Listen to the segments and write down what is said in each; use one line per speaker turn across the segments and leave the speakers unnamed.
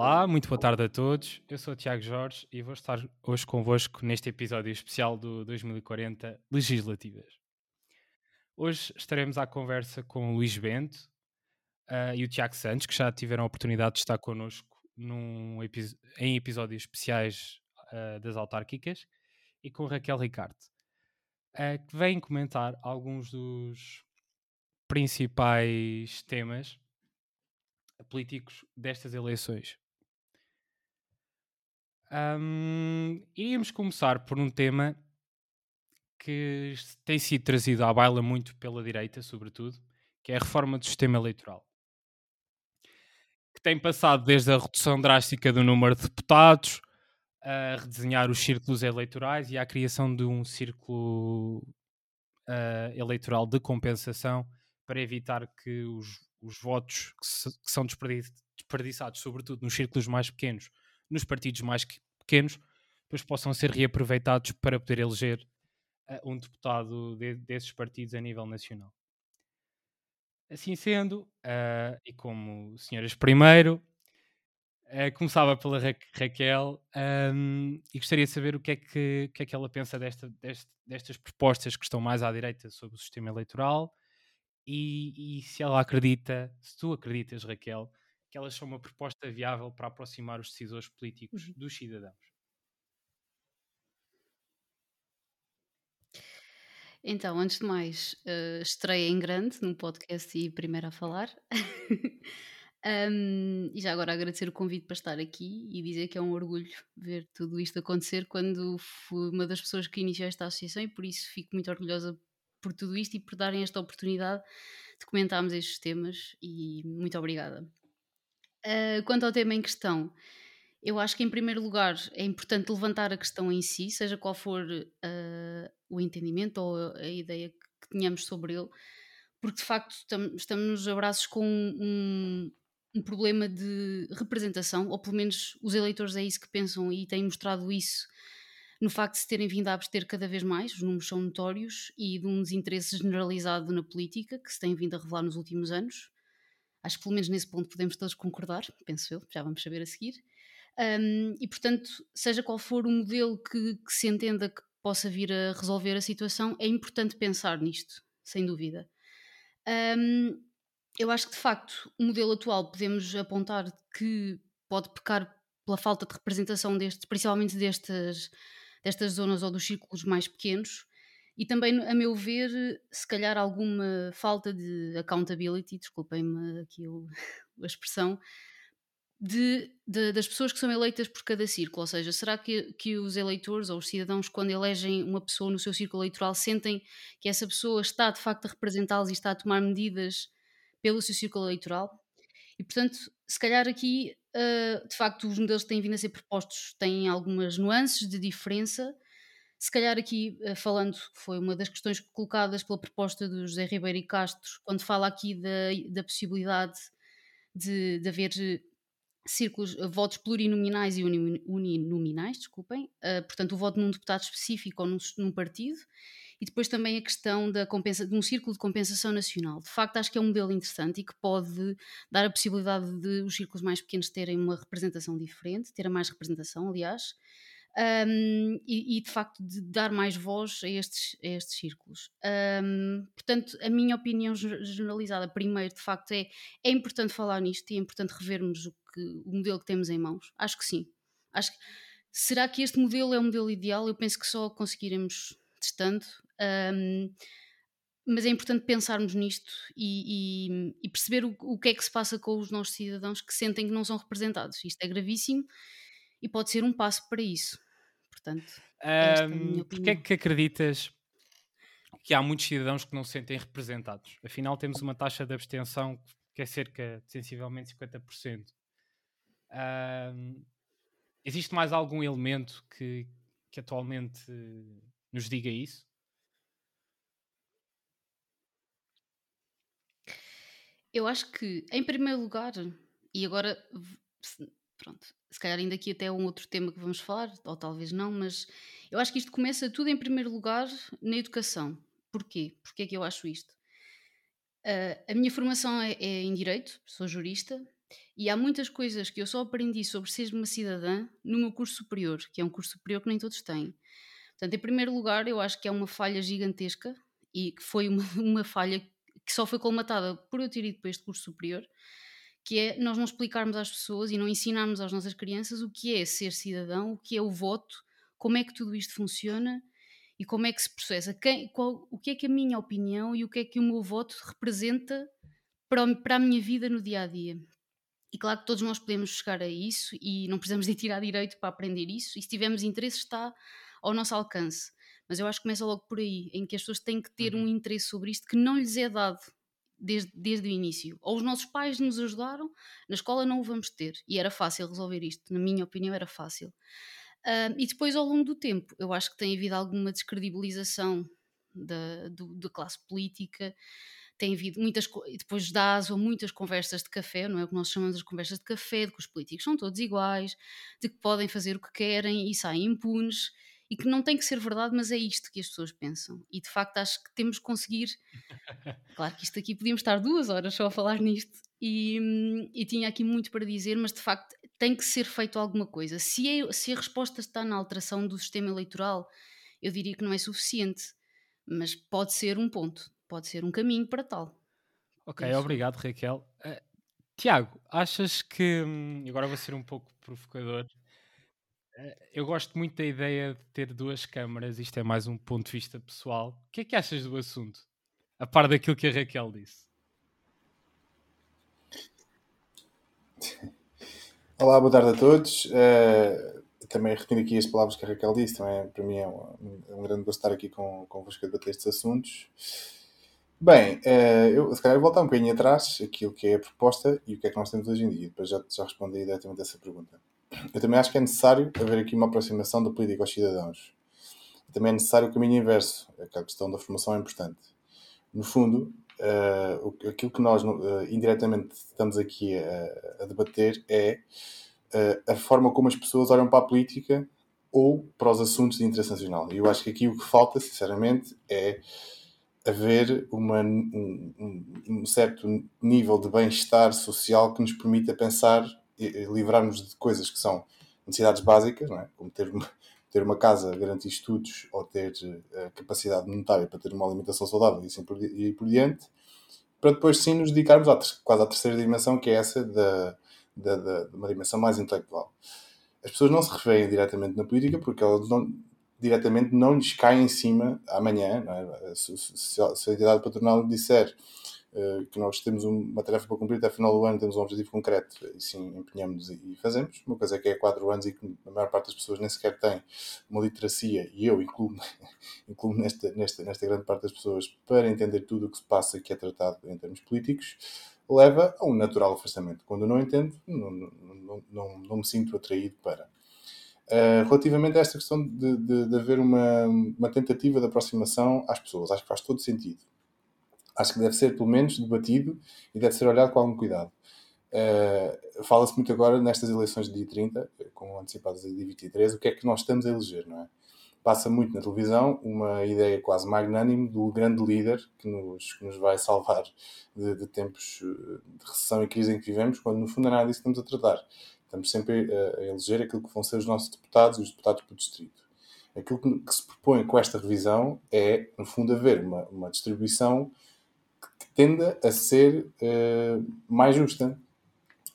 Olá, muito boa tarde a todos. Eu sou o Tiago Jorge e vou estar hoje convosco neste episódio especial do 2040 Legislativas. Hoje estaremos à conversa com o Luís Bento uh, e o Tiago Santos, que já tiveram a oportunidade de estar connosco num em episódios especiais uh, das autárquicas, e com Raquel Ricardo, uh, que vem comentar alguns dos principais temas políticos destas eleições. Um, iríamos começar por um tema que tem sido trazido à baila muito pela direita, sobretudo, que é a reforma do sistema eleitoral. Que tem passado desde a redução drástica do número de deputados, a redesenhar os círculos eleitorais e à criação de um círculo uh, eleitoral de compensação para evitar que os os votos que, se, que são desperdiçados, sobretudo nos círculos mais pequenos, nos partidos mais pequenos, depois possam ser reaproveitados para poder eleger uh, um deputado de, desses partidos a nível nacional. Assim sendo, uh, e como senhoras primeiro, uh, começava pela Ra Raquel um, e gostaria de saber o que é que, que, é que ela pensa desta, deste, destas propostas que estão mais à direita sobre o sistema eleitoral e, e, se ela acredita, se tu acreditas, Raquel, que elas são uma proposta viável para aproximar os decisores políticos uhum. dos cidadãos.
Então, antes de mais, uh, estreia em grande num podcast e primeiro a falar. um, e já agora agradecer o convite para estar aqui e dizer que é um orgulho ver tudo isto acontecer quando fui uma das pessoas que iniciou esta associação e por isso fico muito orgulhosa por tudo isto e por darem esta oportunidade de comentarmos estes temas e muito obrigada. Uh, quanto ao tema em questão, eu acho que em primeiro lugar é importante levantar a questão em si, seja qual for uh, o entendimento ou a ideia que, tenhamos sobre ele, porque de facto estamos abraços com um, um problema de representação, ou pelo menos os eleitores é isso que pensam e têm mostrado isso no facto de se terem vindo a abster cada vez mais, os números são notórios, e de um desinteresse generalizado na política que se tem vindo a revelar nos últimos anos. Acho que pelo menos nesse ponto podemos todos concordar, penso eu, já vamos saber a seguir. Um, e portanto, seja qual for o modelo que, que se entenda que possa vir a resolver a situação, é importante pensar nisto, sem dúvida. Um, eu acho que de facto o modelo atual podemos apontar que pode pecar pela falta de representação destes, principalmente destas destas zonas ou dos círculos mais pequenos e também, a meu ver, se calhar alguma falta de accountability, desculpem-me aqui a expressão, de, de, das pessoas que são eleitas por cada círculo. Ou seja, será que, que os eleitores ou os cidadãos, quando elegem uma pessoa no seu círculo eleitoral, sentem que essa pessoa está de facto a representá-los e está a tomar medidas pelo seu círculo eleitoral? E portanto, se calhar aqui Uh, de facto, os modelos que têm vindo a ser propostos têm algumas nuances de diferença. Se calhar aqui, uh, falando, foi uma das questões colocadas pela proposta do José Ribeiro e Castro, quando fala aqui da, da possibilidade de, de haver círculos, uh, votos plurinominais e uninominais, desculpem, portanto, o voto num deputado específico ou num, num partido, e depois também a questão da compensa, de um círculo de compensação nacional. De facto, acho que é um modelo interessante e que pode dar a possibilidade de os círculos mais pequenos terem uma representação diferente, ter mais representação, aliás, um, e, e, de facto de dar mais voz a estes, a estes círculos. Um, portanto, a minha opinião generalizada, primeiro, de facto, é, é importante falar nisto e é importante revermos o, que, o modelo que temos em mãos. Acho que sim. Acho que, será que este modelo é o modelo ideal? Eu penso que só conseguiremos testando um, mas é importante pensarmos nisto e, e, e perceber o, o, que é que se passa com os nossos cidadãos que sentem que não são representados. Isto é gravíssimo e pode ser um passo para isso. Portanto,
um, é porque é que acreditas que há muitos cidadãos que não se sentem representados? Afinal, temos uma taxa de abstenção que é cerca de sensivelmente 50%. Um, existe mais algum elemento que, que atualmente nos diga isso?
Eu acho que, em primeiro lugar, e agora, pronto, se calhar ainda aqui até um outro tema que vamos falar, ou talvez não, mas eu acho que isto começa tudo em primeiro lugar na educação. Porquê? Porquê é que eu acho isto? Uh, a minha formação é, é, em Direito, sou jurista, E há muitas coisas que eu só aprendi sobre ser uma cidadã no meu curso superior, que é um curso superior que nem todos têm. Portanto, em primeiro lugar, eu acho que é uma falha gigantesca e que foi uma, uma falha que só foi colmatada por eu ter ido para este curso superior, que é nós não explicarmos às pessoas e não ensinarmos às nossas crianças o que é ser cidadão, o que é o voto, como é que tudo isto funciona e como é que se processa, quem, qual, o que é que a minha opinião e o que é que o meu voto representa para, para a minha vida no dia a dia. E claro que todos nós podemos chegar a isso e não precisamos de tirar direito para aprender isso, e se tivermos interesse está ao nosso alcance. Mas eu acho que começa logo por aí, em que as pessoas têm que ter uhum. um interesse sobre isto que não lhes é dado desde, desde o início. Ou os nossos pais nos ajudaram, na escola não o vamos ter. E era fácil resolver isto, na minha opinião, era fácil. Uh, e depois, ao longo do tempo, eu acho que tem havido alguma descredibilização da, do, da classe política, tem havido muitas, depois dá aso muitas conversas de café, não é o que nós chamamos de conversas de café, de que os políticos são todos iguais, de que podem fazer o que querem e saem impunes, e que não tem que ser verdade, mas é isto que as pessoas pensam. E de facto acho que temos que conseguir. Claro que isto aqui podíamos estar duas horas só a falar nisto, e, e tinha aqui muito para dizer, mas de facto tem que ser feito alguma coisa. Se, é, se a resposta está na alteração do sistema eleitoral, eu diria que não é suficiente, mas pode ser um ponto, pode ser um caminho para tal.
Ok, Isso. obrigado Raquel. Uh, Tiago, achas que. Hum, agora vou ser um pouco provocador. Eu gosto muito da ideia de ter duas câmaras, isto é mais um ponto de vista pessoal. O que é que achas do assunto? A par daquilo que a Raquel disse.
Olá, boa tarde a todos. Uh, também repetindo aqui as palavras que a Raquel disse, também para mim é um, um grande gosto estar aqui com, convosco a debater estes assuntos. Bem, uh, eu se calhar voltar um bocadinho atrás, aquilo que é a proposta e o que é que nós temos hoje em dia, depois já, já respondi diretamente a essa pergunta. Eu também acho que é necessário haver aqui uma aproximação da política aos cidadãos. Também é necessário o caminho inverso, a questão da formação é importante. No fundo, uh, aquilo que nós uh, indiretamente estamos aqui a, a debater é uh, a forma como as pessoas olham para a política ou para os assuntos de interesse nacional. E eu acho que aqui o que falta, sinceramente, é haver uma, um, um, certo nível de bem-estar social que nos permita pensar livrarmos de coisas que são necessidades básicas, é? como ter uma, ter uma casa, garantir estudos ou ter uh, capacidade monetária para ter uma alimentação saudável e assim por, e por diante, para depois sim nos dedicarmos à, quase à terceira dimensão, que é essa da, da, da, de uma dimensão mais intelectual. As pessoas não se referem diretamente na política porque elas não, diretamente não lhes cai em cima amanhã. É? Se, se, se, a entidade patronal disser que nós temos uma tarefa para cumprir até final do ano, temos um objetivo concreto e sim empenhamos e fazemos. Uma coisa é que é 4 anos e que a maior parte das pessoas nem sequer tem uma literacia, e eu incluo-me incluo nesta, nesta, nesta grande parte das pessoas, para entender tudo o que se passa que é tratado em termos políticos, leva a um natural afastamento. Quando eu não entendo, não, não, não, não me sinto atraído para. Uh, relativamente a esta questão de, de, de haver uma, uma tentativa de aproximação às pessoas, acho que faz todo sentido acho que deve ser pelo menos debatido e deve ser olhado com algum cuidado. Uh, Fala-se muito agora nestas eleições de dia 30, com antecipadas de dia 23, o que é que nós estamos a eleger, não é? Passa muito na televisão uma ideia quase magnânime do grande líder que nos, que nos vai salvar de, de, tempos eh, de recessão e crise em que vivemos, quando no fundo é nada disso que estamos a tratar. Estamos sempre a, a eleger aquilo que vão ser os nossos deputados e os deputados por distrito. Aquilo que se propõe com esta revisão é, no fundo, haver uma, uma distribuição tenda a ser uh, mais justa.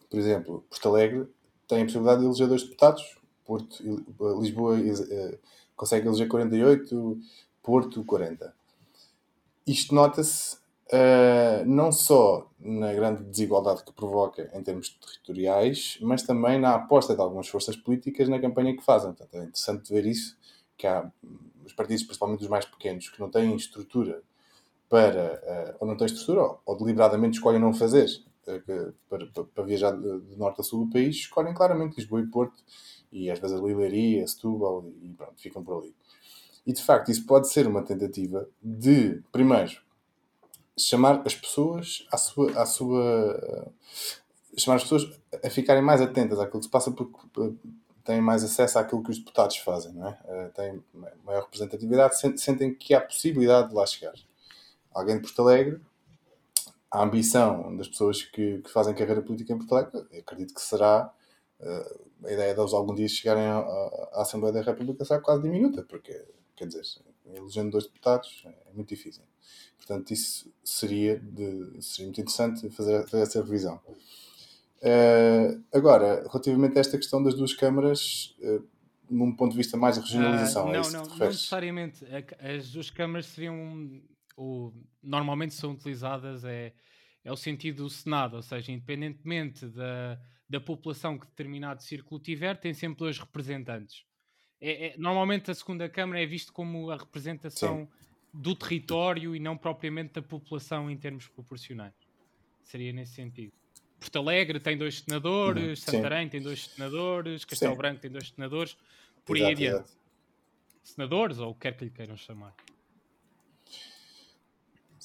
Por exemplo, Porto Alegre tem a possibilidade de eleger dois deputados, Porto, Lisboa uh, consegue eleger 48, Porto 40. Isto nota-se uh, não só na grande desigualdade que provoca em termos territoriais, mas também na aposta de algumas forças políticas na campanha que fazem. Portanto, é interessante ver isso, que há os partidos, principalmente os mais pequenos, que não têm estrutura para, uh, ou não têm estrutura, ou, deliberadamente escolhem não fazer, uh, para, para, para, viajar de, de, norte a sul do país, escolhem claramente Lisboa e Porto, e às vezes a Lilaria, Setúbal, e, pronto, ficam por ali. E de facto, isso pode ser uma tentativa de, primeiro, chamar as pessoas à sua. À sua chamar as pessoas a ficarem mais atentas àquilo que se passa, porque têm mais acesso àquilo que os deputados fazem, não é? têm maior representatividade, sentem que há possibilidade de lá chegar alguém de Porto Alegre, a ambição das pessoas que, que, fazem carreira política em Portugal, acredito que será uh, a ideia deles algum dia chegarem à, à, Assembleia da República será quase diminuta, porque, quer dizer, elegendo dois deputados é muito difícil. Portanto, isso seria, de, seria muito interessante fazer, fazer essa revisão. Uh, agora, relativamente a esta questão das duas câmaras, uh, num ponto de vista mais de regionalização,
uh,
não,
é não, não necessariamente. As duas câmaras seriam, ou, normalmente são utilizadas, é, é o sentido do Senado, ou seja, independentemente da, da população que determinado círculo tiver, tem sempre dois representantes. É, é, normalmente a segunda Câmara é visto como a representação Sim. do território e não propriamente da população em termos proporcionais. Seria nesse sentido. Porto Alegre tem dois senadores, uhum. Santarém tem dois senadores, Castelo Sim. Branco tem dois senadores, por exato, aí adiante. Exato. Senadores, ou o que quer que lhe queiram chamar.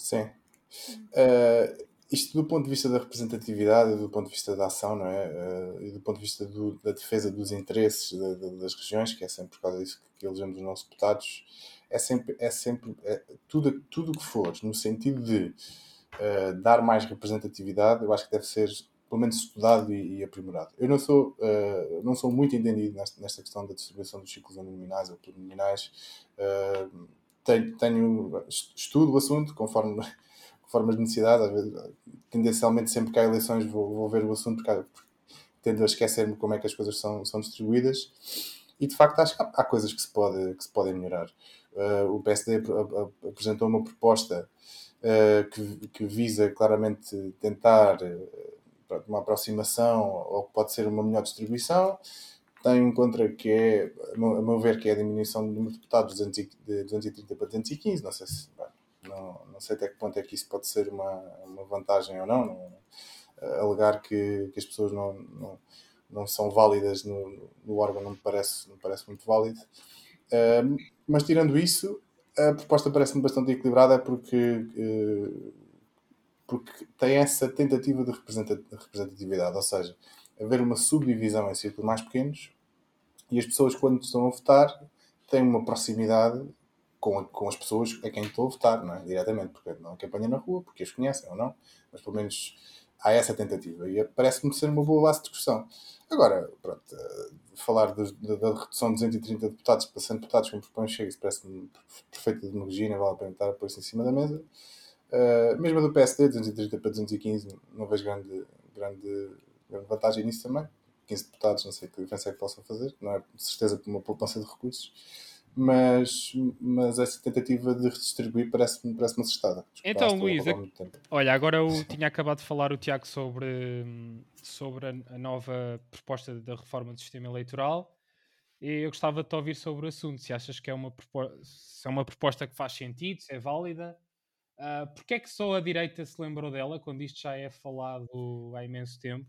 Sim. Uh, isto do ponto de vista da representatividade, do ponto de vista da ação, não é? Uh, e do ponto de vista do, da defesa dos interesses das regiões, que é sempre por causa disso que elegemos os nossos deputados, é sempre, é sempre é, tudo tudo que for no sentido de uh, dar mais representatividade, eu acho que deve ser pelo menos estudado e, e aprimorado. Eu não sou, uh, não sou muito entendido nesta, nesta, questão da distribuição dos ciclos nominais ou plurinominais. Tenho, tenho, estudo o assunto conforme conforme as necessidades, às vezes, tendencialmente sempre que há eleições vou, vou ver o assunto porque, tendo a esquecer-me como é que as coisas são, são distribuídas e de facto acho que há, há coisas que se, pode, que se podem melhorar. Uh, o PSD apresentou uma proposta uh, que, que, visa claramente tentar uh, uma aproximação ou que pode ser uma melhor distribuição. Tem um contra que é, a meu ver, que é a diminuição do número de deputados de 230 para 215. Não sei se não, não sei até que ponto é que isso pode ser uma, uma vantagem ou não. não uh, alegar que, que as pessoas não, não, não são válidas no, no órgão não me parece, não me parece muito válido. Uh, mas tirando isso, a proposta parece-me bastante equilibrada porque, uh, porque tem essa tentativa de representatividade, ou seja, haver uma subdivisão em círculos mais pequenos e as pessoas, quando estão a votar, têm uma proximidade com, com as pessoas a quem estou a votar, não é? Diretamente, porque não é na rua, porque as conhecem ou não, mas pelo menos há essa tentativa e parece-me ser uma boa base de discussão. Agora, pronto, uh, falar de, da redução de 230 deputados para 100 deputados, como propõe Chega, isso parece-me perfeita demagogia, não vale a pena estar a pôr isso em cima da mesa. Uh, mesmo a do PSD, 230 para 215, não vejo grande, grande, grande vantagem nisso também. 15 deputados, não sei que diferença é que possam fazer, não é de certeza por uma poupança de recursos mas, mas essa tentativa de redistribuir parece-me parece acertada.
Então, Luís, olha, agora eu tinha acabado de falar o Tiago sobre, sobre a, nova proposta da reforma do sistema eleitoral e eu gostava de te ouvir sobre o assunto. Se achas que é uma, se é uma proposta que faz sentido, se é válida, uh, porque é que só a direita se lembrou dela quando isto já é falado há imenso tempo?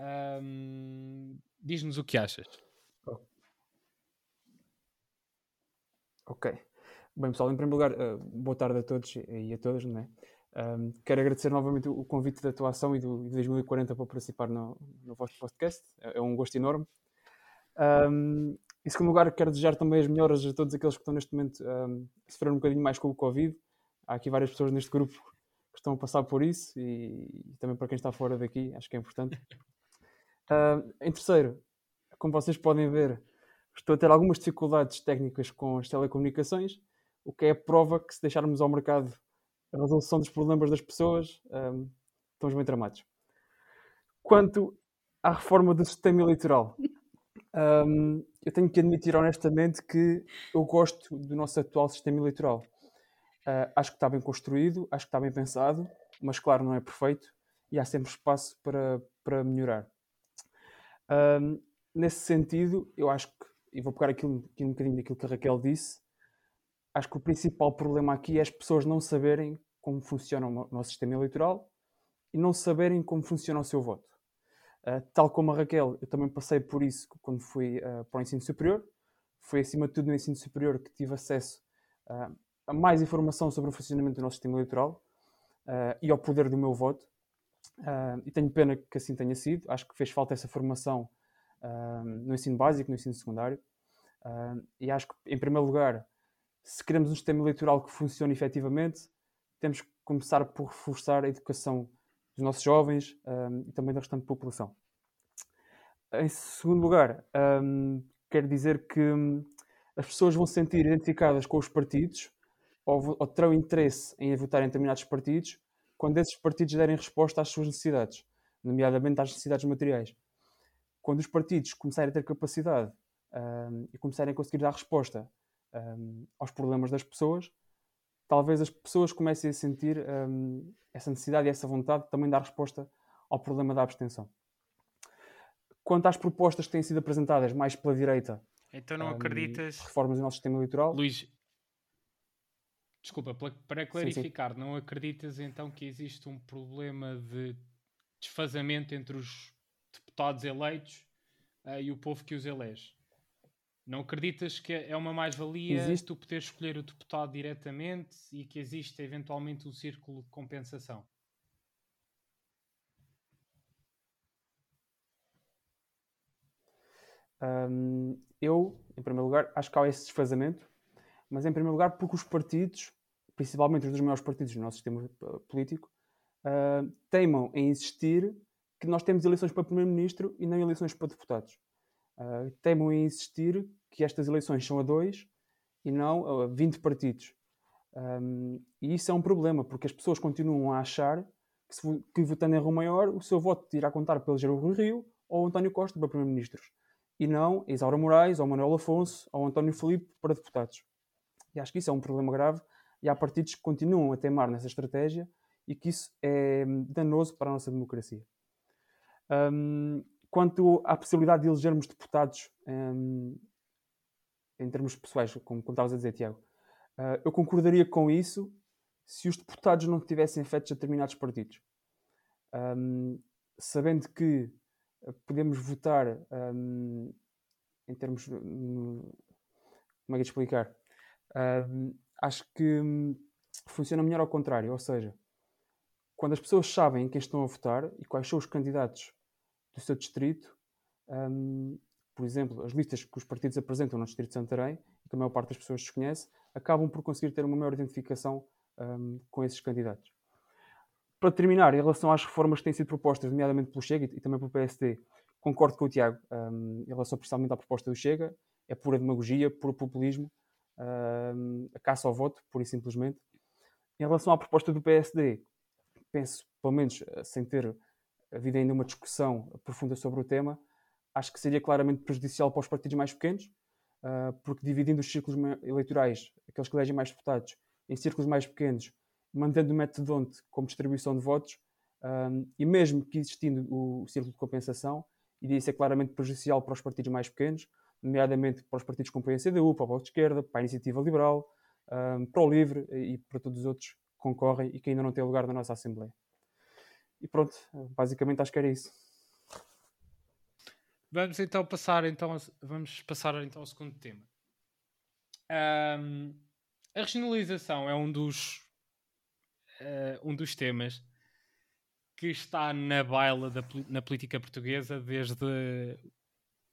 Um, Diz-nos o que achas.
Ok. Bem, pessoal, em primeiro lugar, uh, boa tarde a todos e a todas, não é? Um, quero agradecer novamente o, convite da tua ação e do, 2040 para participar no, no vosso podcast. É, é um gosto enorme. Um, em segundo lugar, quero desejar também as melhoras a todos aqueles que estão neste momento um, sofrer um bocadinho mais com o Covid. Há aqui várias pessoas neste grupo que estão a passar por isso e, e também para quem está fora daqui, acho que é importante. Uh, em terceiro, como vocês podem ver, estou a ter algumas dificuldades técnicas com as telecomunicações, o que é a prova que se deixarmos ao mercado a resolução dos problemas das pessoas, um, estamos bem tramados. Quanto à reforma do sistema eleitoral, um, eu tenho que admitir honestamente que eu gosto do nosso atual sistema eleitoral. Uh, acho que está bem construído, acho que está bem pensado, mas claro, não é perfeito e há sempre espaço para, para melhorar. Um, nesse sentido, eu acho que e vou pegar aqui um, aqui um bocadinho daquilo que a Raquel disse, acho que o principal problema aqui é as pessoas não saberem como funciona o nosso sistema eleitoral e não saberem como funciona o seu voto. Uh, tal como a Raquel, eu também passei por isso quando fui uh, para o ensino superior. Foi acima de tudo no ensino superior que tive acesso uh, a mais informação sobre o funcionamento do nosso sistema eleitoral e ao poder do meu voto. E tenho pena que assim tenha sido. Acho que fez falta essa formação no ensino básico, no ensino secundário. Uh, e acho que, em primeiro lugar, se queremos um sistema eleitoral que funcione efetivamente, temos que começar por reforçar a educação dos nossos jovens e também da restante população. Em segundo lugar, um, quero dizer que hum, as pessoas vão se sentir identificadas com os partidos ou, ou terão interesse em votar em determinados partidos quando esses partidos derem resposta às suas necessidades, nomeadamente às necessidades materiais. Quando os partidos começarem a ter capacidade um, e começarem a conseguir dar resposta um, aos problemas das pessoas, talvez as pessoas comecem a sentir um, essa necessidade e essa vontade de também dar resposta ao problema da abstenção. Quanto às propostas que têm sido apresentadas mais pela direita,
então não acreditas
reformas no nosso sistema eleitoral,
Luís, desculpa, para clarificar, sim, sim. não acreditas então que existe um problema de desfazamento entre os deputados eleitos uh, e o povo que os elege? Não acreditas que é uma mais-valia existe... tu poder escolher o deputado diretamente e que existe eventualmente um círculo de compensação?
Eu, em primeiro lugar, acho que há esse desfazamento, mas em primeiro lugar porque os partidos, principalmente os dos maiores partidos no nosso sistema político, uh, teimam em insistir que nós temos eleições para primeiro-ministro e não eleições para deputados. Uh, teimam em insistir que estas eleições são a dois e não a 20 partidos. Um, e isso é um problema, porque as pessoas continuam a achar que, se, que votando em Rio Maior, o seu voto irá contar pelo Jair Rui Rio ou António Costa para Primeiro-Ministros. E não Isaura Moraes, ou Manuel Afonso, ou António Filipe para deputados. E acho que isso é um problema grave e há partidos que continuam a teimar nessa estratégia e que isso é danoso para a nossa democracia. Um, quanto à possibilidade de elegermos deputados um, em termos pessoais, como, como estavas a dizer, Tiago, uh, eu concordaria com isso se os deputados não tivessem feito determinados partidos. Um, sabendo que podemos votar um, em termos. Como é que de explicar? Acho que hum, funciona melhor ao contrário, ou seja, quando as pessoas sabem quem estão a votar e quais são os candidatos do seu distrito, um, por exemplo, as listas que os partidos apresentam no distrito de Santarém, e que a maior parte das pessoas desconhece, acabam por conseguir ter uma maior identificação um, com esses candidatos. Para terminar, em relação às reformas que têm sido propostas, nomeadamente pelo Chega e, também pelo PSD, concordo com o Tiago um, em relação principalmente à proposta do Chega, é pura demagogia, puro populismo, a caça ao voto, pura e simplesmente. Em relação à proposta do PSD, penso, pelo menos sem ter havido ainda uma discussão profunda sobre o tema, acho que seria claramente prejudicial para os partidos mais pequenos, uh, porque dividindo os círculos eleitorais, aqueles que elegem mais deputados, em círculos mais pequenos, mantendo o método como distribuição de votos, e mesmo que existindo o círculo de compensação, iria ser claramente prejudicial para os partidos mais pequenos, nomeadamente para os partidos como o CDU, para o Voto de Esquerda, para a Iniciativa Liberal, um, para o Livre e para todos os outros que concorrem e que ainda não têm lugar na nossa Assembleia. E pronto, basicamente acho que era isso.
Vamos então passar então vamos passar então ao segundo tema. Um, a regionalização é um dos uh, um dos temas que está na baila da, na política portuguesa desde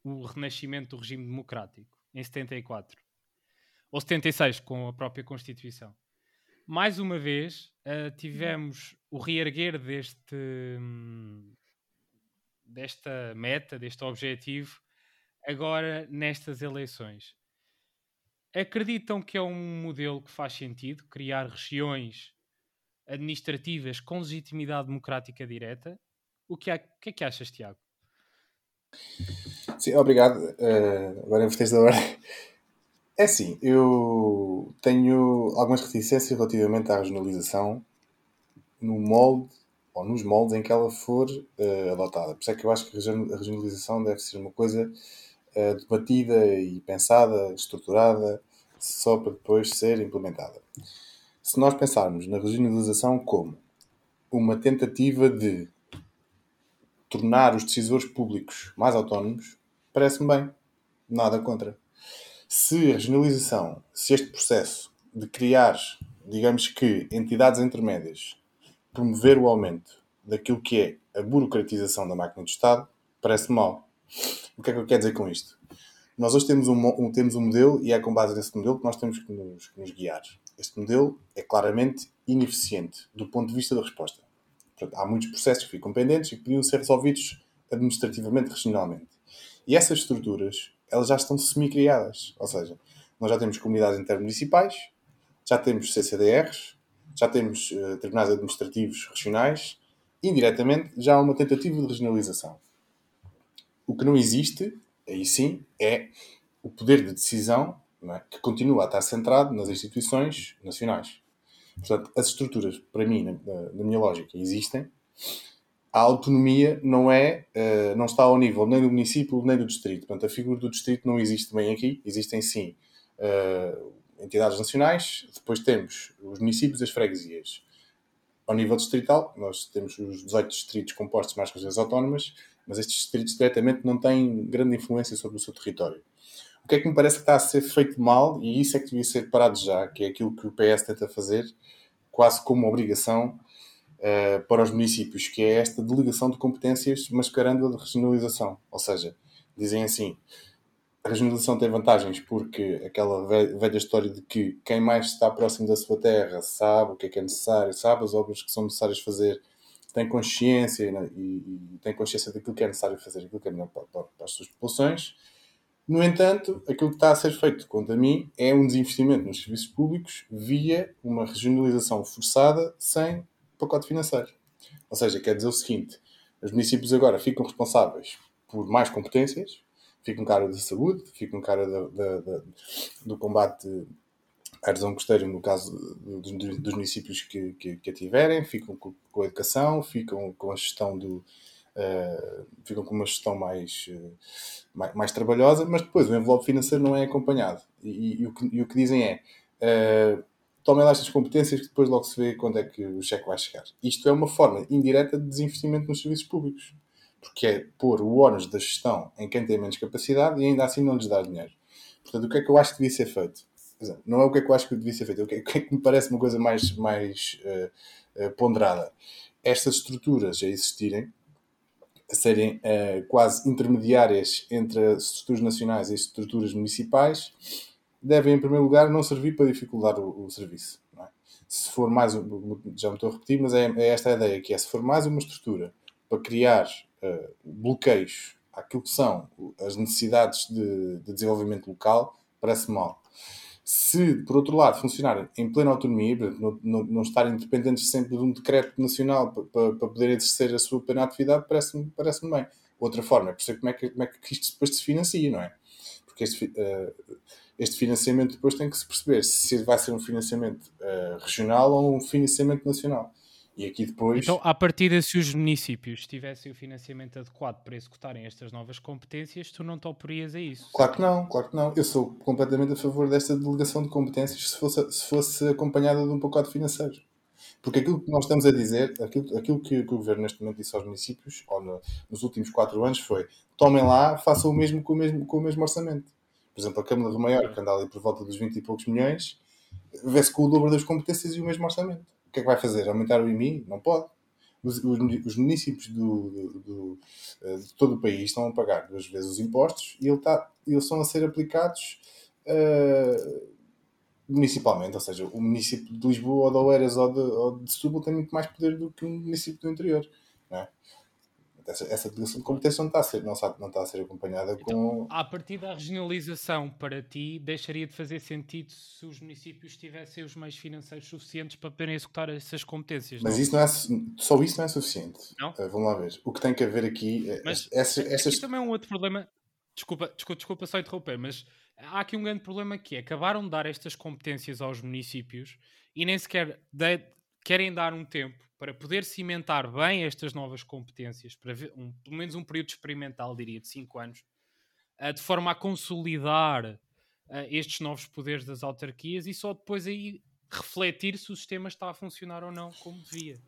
o renascimento do regime democrático em 74 ou 76 com a própria Constituição mais uma vez uh, tivemos o reerguer deste, hum, desta meta, deste objetivo, agora nestas eleições. Acreditam que é um modelo que faz sentido criar regiões administrativas com legitimidade democrática direta? O que, há, o que é que achas, Tiago?
Sim, obrigado. Uh, agora inverteste da hora. É assim, eu tenho algumas reticências relativamente à regionalização no molde ou nos moldes em que ela for uh, adotada. Por isso é que eu acho que a regionalização deve ser uma coisa uh, debatida e pensada, estruturada, só para depois ser implementada. Se nós pensarmos na regionalização como uma tentativa de tornar os decisores públicos mais autónomos, parece-me bem. Nada contra se a regionalização, se este processo de criar, digamos que, entidades intermédias, promover o aumento daquilo que é a burocratização da máquina do Estado, parece mal. O que é que eu quero dizer com isto? Nós hoje temos um, um, temos um modelo e é com base nesse modelo que nós temos que nos, que nos guiar. Este modelo é claramente ineficiente do ponto de vista da resposta. Portanto, há muitos processos que ficam pendentes e que podiam ser resolvidos administrativamente, regionalmente. E essas estruturas, elas já estão semi-criadas. Ou seja, nós já temos comunidades intermunicipais, já temos CCDRs, já temos uh, tribunais administrativos regionais, indiretamente já há uma tentativa de regionalização. O que não existe, aí sim, é o poder de decisão é? que continua a estar centrado nas instituições nacionais. Portanto, as estruturas, para mim, na, na minha lógica, existem. A autonomia não é, uh, não está ao nível nem do município nem do distrito. Portanto, a figura do distrito não existe bem aqui. Existem sim uh, entidades nacionais. Depois temos os municípios e as freguesias. Ao nível distrital, nós temos os 18 distritos compostos mais regiões autónomas, mas estes distritos diretamente não têm grande influência sobre o seu território. Que é que me parece que está a ser feito mal, e isso é que devia ser parado já, que é aquilo que o PS tenta fazer, quase como obrigação uh, para os municípios, que é esta delegação de competências mascarando a de regionalização. Ou seja, dizem assim, a regionalização tem vantagens porque aquela velha história de que quem mais está próximo da sua terra sabe o que é que é necessário, sabe as obras que são necessárias fazer, tem consciência e, e, tem consciência daquilo que é necessário fazer, aquilo que é melhor para, para, para as suas populações. No entanto, aquilo que está a ser feito, quanto a mim, é um desinvestimento nos serviços públicos via uma regionalização forçada sem pacote financeiro. Ou seja, quer dizer o seguinte: os municípios agora ficam responsáveis por mais competências, ficam cara da saúde, ficam cara da, da, da, do combate à erosão costeira, no caso dos, dos municípios que, que, que, a tiverem, ficam com, com, a educação, ficam com a gestão do. Uh, ficam com uma gestão mais, uh, mais, mais, trabalhosa, mas depois o envelope financeiro não é acompanhado. E, e, e, o, que, e o, que, dizem é. Uh, tomem lá estas competências que depois logo se vê quando é que o cheque vai chegar. Isto é uma forma indireta de desinvestimento nos serviços públicos porque é pôr o ónus da gestão em quem tem menos capacidade e ainda assim não lhes dar dinheiro. Portanto, o que é que eu acho que devia ser feito? Não é o que é que eu acho que devia ser feito, é o que é que me parece uma coisa mais, mais ponderada. Estas estruturas a existirem, serem uh, quase intermediárias entre as estruturas nacionais e as estruturas municipais, devem, em primeiro lugar, não servir para dificultar o, o serviço. É? Se for mais, já me estou a repetir, mas é, é esta a ideia, que é, se for mais uma estrutura para criar uh, bloqueios àquilo que são as necessidades de, de desenvolvimento local, parece mal. Se, por outro lado, funcionarem em plena autonomia, não, não, não estarem dependentes sempre de um decreto nacional para, para, poderem exercer a sua plena atividade, parece-me parece bem. Outra forma é perceber como é, que, como é que isto depois se financia, não é? Porque este, uh, este financiamento depois tem que se perceber se vai ser um financiamento uh, regional ou um financiamento nacional. E aqui depois.
Então, a partir de se os municípios tivessem o financiamento adequado para executarem estas novas competências, tu não te oporias a isso?
Claro que não, claro que não. Eu sou completamente a favor desta delegação de competências se fosse, se fosse acompanhada de um pacote financeiro. Porque aquilo que nós estamos a dizer, aquilo, aquilo que, que o governo neste momento disse aos municípios, ou no, nos últimos quatro anos, foi tomem lá, façam o mesmo com o mesmo, com o mesmo orçamento. Por exemplo, a Câmara do Maior, que anda ali por volta dos 20 e poucos milhões, vê-se com o dobro das competências e o mesmo orçamento o que é que vai fazer? Aumentar o IMI? Não pode. Os, os, os municípios do, do, eh, de todo o país estão a pagar duas vezes os impostos e ele está, eles estão a ser aplicados uh, municipalmente, ou seja, o município de Lisboa ou de Oeiras ou de, ou de Setúbal tem muito mais poder do que o município do interior. Não é? Essa, essa delegação de competência não está a ser, não está, não está a ser acompanhada
então, com. A partir da regionalização, para ti, deixaria de fazer sentido se os municípios tivessem os meios financeiros suficientes para poderem executar essas competências.
Mas não? isso não é só isso não é suficiente. Não? Uh, vamos lá ver. O que tem que haver aqui. É,
mas essa, essas... aqui também é um outro problema. Desculpa, desculpa, desculpa só interromper, mas há aqui um grande problema que é acabaram de dar estas competências aos municípios e nem sequer de, querem dar um tempo para poder cimentar bem estas novas competências, para um, pelo menos um período experimental, diria, de 5 anos, uh, de forma a consolidar uh, estes novos poderes das autarquias e só depois aí refletir se o sistema está a funcionar ou não como devia.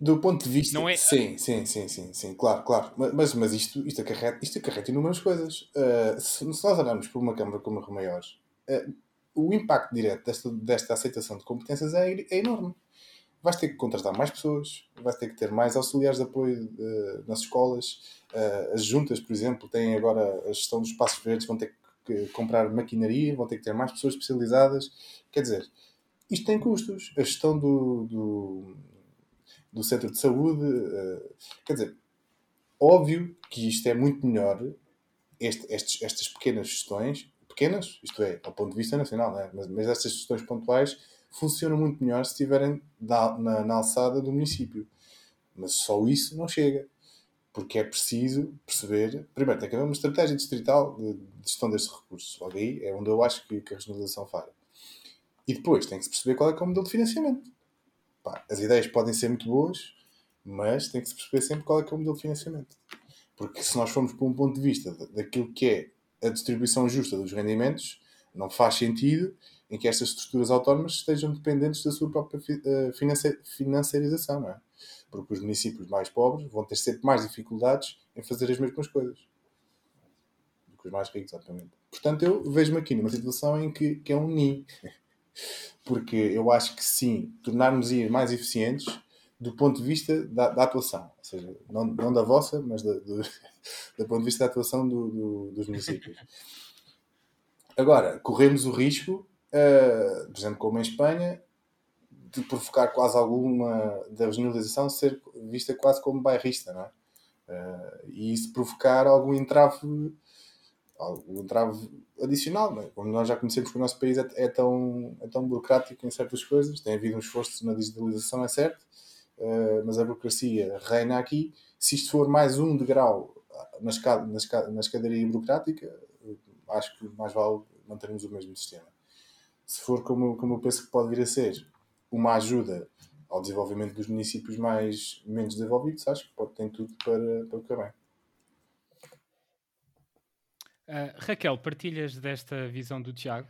Do ponto de vista. Não é... Sim, sim, sim, sim, sim, claro, claro. Mas, mas isto, isto, acarreta, isto acarreta inúmeras coisas. Uh, se, se, nós olharmos para uma Câmara como a Romaiores, uh, o impacto direto desta, desta aceitação de competências é, é enorme. Vais ter que contratar mais pessoas, vais ter que ter mais auxiliares de apoio uh, nas escolas. Uh, as juntas, por exemplo, têm agora a gestão dos espaços verdes, vão ter que comprar maquinaria, vão ter que ter mais pessoas especializadas. Quer dizer, isto tem custos. A gestão do, do, do centro de saúde, uh, quer dizer, óbvio que isto é muito melhor, este, estes, estas pequenas gestões, pequenas, isto é, ao ponto de vista nacional, né? mas, mas estas gestões pontuais funcionam muito melhor se estiverem na, na, na alçada do município. Mas só isso não chega. Porque é preciso perceber. Primeiro, tem que haver uma estratégia distrital de gestão destes recursos. Logo aí é onde eu acho que, que a regionalização falha. E depois tem que se perceber qual é, é o modelo de financiamento. Pá, as ideias podem ser muito boas, mas tem que se perceber sempre qual é, é o modelo de financiamento. Porque se nós formos para um ponto de vista daquilo que é a distribuição justa dos rendimentos, não faz sentido em que estas estruturas autónomas estejam dependentes da sua própria eh, financiarização, não é? Porque os municípios mais pobres vão ter sempre mais dificuldades em fazer as mesmas coisas do que os mais ricos, obviamente. Portanto, eu vejo-me aqui numa situação em que, que é um ninho. Porque eu acho que sim, tornarmos ir mais eficientes do ponto de vista da, da atuação. Ou seja, não, não da vossa, mas da, do, do ponto de vista da atuação do, do, dos municípios. Agora, corremos o risco uh, por exemplo, como em Espanha, de provocar quase alguma da regionalização ser vista quase como bairrista, não é? Uh, e isso provocar algum entrave, algum entrave adicional, não é? como nós já conhecemos que o nosso país é, é, tão, é tão burocrático em certas coisas, tem havido um esforço na digitalização, é certo, uh, mas a burocracia reina aqui. Se isto for mais um degrau na, escada, na, escada, na escadaria burocrática, acho que mais vale mantermos o mesmo sistema se for como, como eu penso que pode vir a ser, uma ajuda ao desenvolvimento dos municípios mais menos desenvolvidos, acho que pode ter tudo para, para correr bem.
Uh, Raquel, partilhas desta visão do Tiago?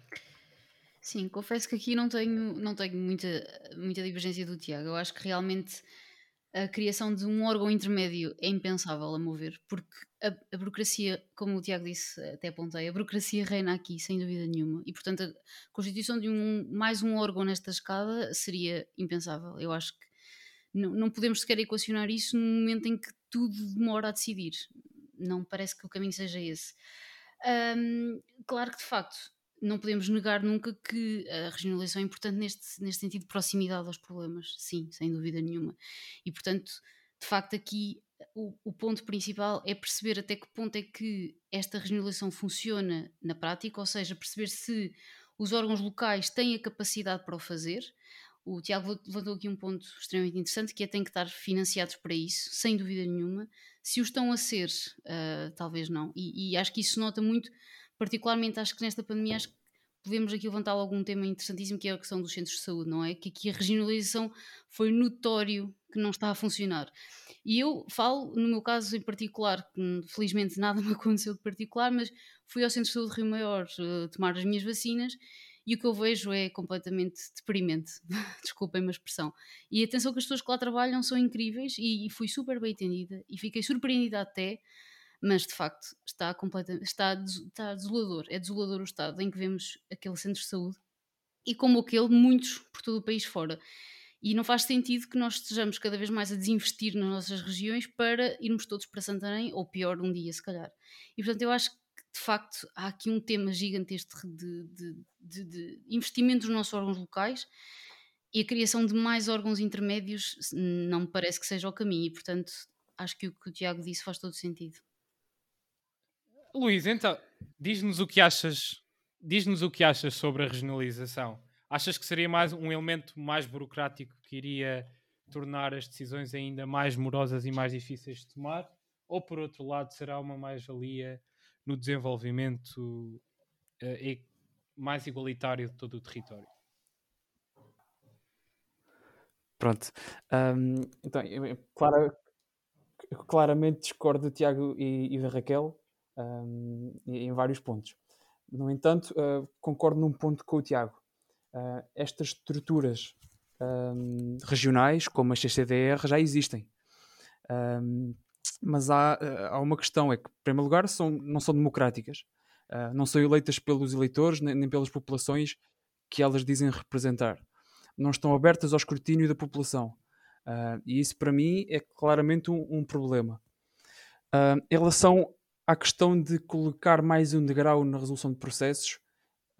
Sim, confesso que aqui não tenho, não tenho muita, muita divergência do Tiago. Eu acho que realmente a criação de um órgão intermédio é impensável, a mover, porque a, a, burocracia, como o Tiago disse, até apontei, a burocracia reina aqui, sem dúvida nenhuma, e portanto a constituição de um, mais um órgão nesta escada seria impensável. Eu acho que não, não podemos sequer equacionar isso no momento em que tudo demora a decidir. Não parece que o caminho seja esse. Um, claro que de facto não podemos negar nunca que a regionalização é importante neste, neste sentido de proximidade aos problemas, sim, sem dúvida nenhuma. E portanto, de facto, aqui o, o, ponto principal é perceber até que ponto é que esta regionalização funciona na prática, ou seja, perceber se os órgãos locais têm a capacidade para o fazer. O Tiago levantou aqui um ponto extremamente interessante, que é têm que estar financiados para isso, sem dúvida nenhuma. Se o estão a ser, uh, talvez não. E, e acho que isso nota muito particularmente acho que nesta pandemia acho que podemos aqui levantar algum tema interessantíssimo que é a questão dos centros de saúde, não é? Que aqui a regionalização foi notório que não está a funcionar. E eu falo, no meu caso em particular, que felizmente nada me aconteceu de particular, mas fui ao centro de saúde de Rio Maior uh, tomar as minhas vacinas e o que eu vejo é completamente deprimente, desculpem a expressão. E atenção que as pessoas que lá trabalham são incríveis e, e fui super bem atendida e fiquei surpreendida até mas de facto está completamente está, está desolador, é desolador o estado em que vemos aquele centro de saúde e como aquele, muitos por todo o país fora. E não faz sentido que nós estejamos cada vez mais a desinvestir nas nossas regiões para irmos todos para Santarém, ou pior, um dia, se calhar. E portanto, eu acho que de facto há aqui um tema gigantesco de, de, de, de investimentos nos nossos órgãos locais e a criação de mais órgãos intermédios não me parece que seja o caminho. E portanto, acho que o que o Tiago disse faz todo sentido.
Luís, então, diz-nos o que achas. Diz-nos o que achas sobre a regionalização. Achas que seria mais um elemento mais burocrático que iria tornar as decisões ainda mais morosas e mais difíceis de tomar? Ou por outro lado, será uma mais-valia no desenvolvimento uh, mais igualitário de todo o território?
Pronto. Um, então, eu, claro, claramente discordo do Tiago e, e da Raquel um, em vários pontos. No entanto, uh, concordo num ponto com o Tiago. Uh, estas estruturas um, regionais, como a CCDR, já existem. Um, mas há, uh, há uma questão, é que, em primeiro lugar, são, não são democráticas. não são eleitas pelos eleitores nem, nem pelas populações que elas dizem representar. não estão abertas ao escrutínio da população. Uh, e isso, para mim, é claramente um, um problema. Uh, em relação à questão de colocar mais um degrau na resolução de processos,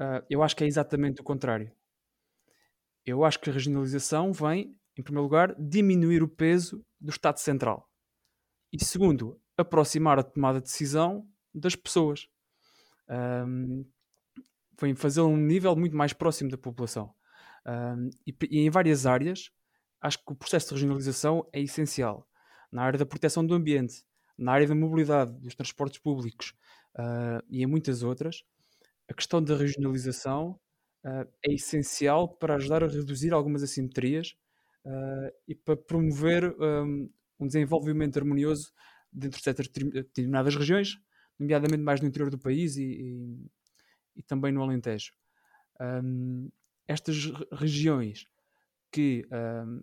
uh, eu acho que é exatamente o contrário. Eu acho que a regionalização vem, em primeiro lugar, diminuir o peso do Estado Central. E segundo, aproximar a tomada de decisão das pessoas. Um, vem fazê-lo um nível muito mais próximo da população. Um, e, e, em várias áreas, acho que o processo de regionalização é essencial. Na área da proteção do ambiente, na área da mobilidade, dos transportes públicos uh, e em muitas outras, a questão da regionalização uh, é essencial para ajudar a reduzir algumas assimetrias uh, e para promover um, um, desenvolvimento harmonioso dentro de certas determinadas regiões, nomeadamente mais no interior do país e, e, e também no Alentejo. Um, estas regiões que um,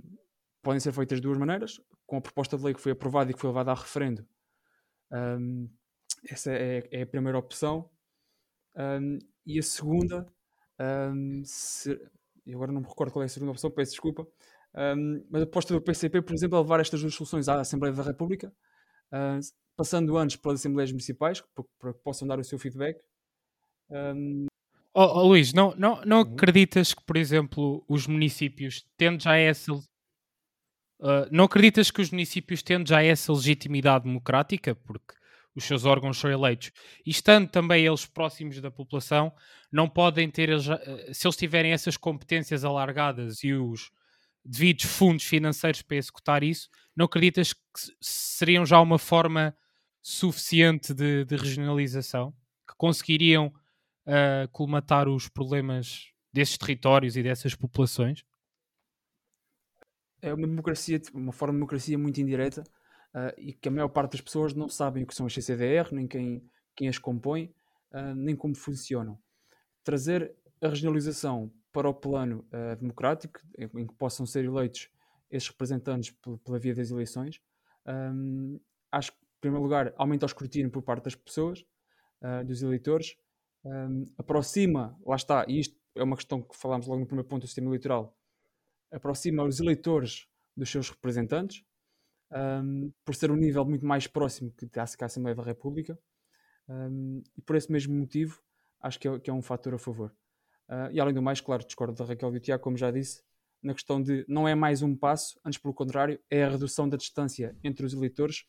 podem ser feitas de duas maneiras, com a proposta de lei que foi aprovada e que foi levada a referendo. Um, essa é, é, a primeira opção. Um, e a segunda um, se, agora não me recordo qual é a segunda opção, peço desculpa. Mas a proposta do PCP, por exemplo, é levar estas duas soluções à Assembleia da República, uh, passando antes pelas Assembleias Municipais, para, que possam dar o seu feedback.
Oh, oh, Luís, não, não, não uhum. acreditas que, por exemplo, os municípios, tendo já essa. Uh, não acreditas que os municípios, tendo já essa legitimidade democrática, porque os seus órgãos são eleitos, e estando também eles próximos da população, não podem ter, eh, se eles tiverem essas competências alargadas e os devidos fundos financeiros para executar isso, não acreditas que seriam já uma forma suficiente de, de regionalização? Que conseguiriam uh, colmatar os problemas desses territórios e dessas populações?
É uma democracia, uma forma de democracia muito indireta, uh, e que a maior parte das pessoas não sabem o que são as CCDR, nem quem, quem as compõe, uh, nem como funcionam. Trazer a regionalização para o plano uh, democrático, em, em, que possam ser eleitos esses representantes pela via das eleições, um, acho que, em primeiro lugar, aumenta o escrutínio por parte das pessoas, dos eleitores, um, aproxima, lá está, e isto é uma questão que falámos logo no primeiro ponto do sistema eleitoral, aproxima os eleitores dos seus representantes, um, por ser um nível muito mais próximo que a Assembleia da República, um, e por esse mesmo motivo acho que é, que é um fator a favor. Uh, e além do mais, claro, discordo da Raquel e do Tiago, como já disse, na questão de não é mais um passo, antes pelo contrário, é a redução da distância entre os eleitores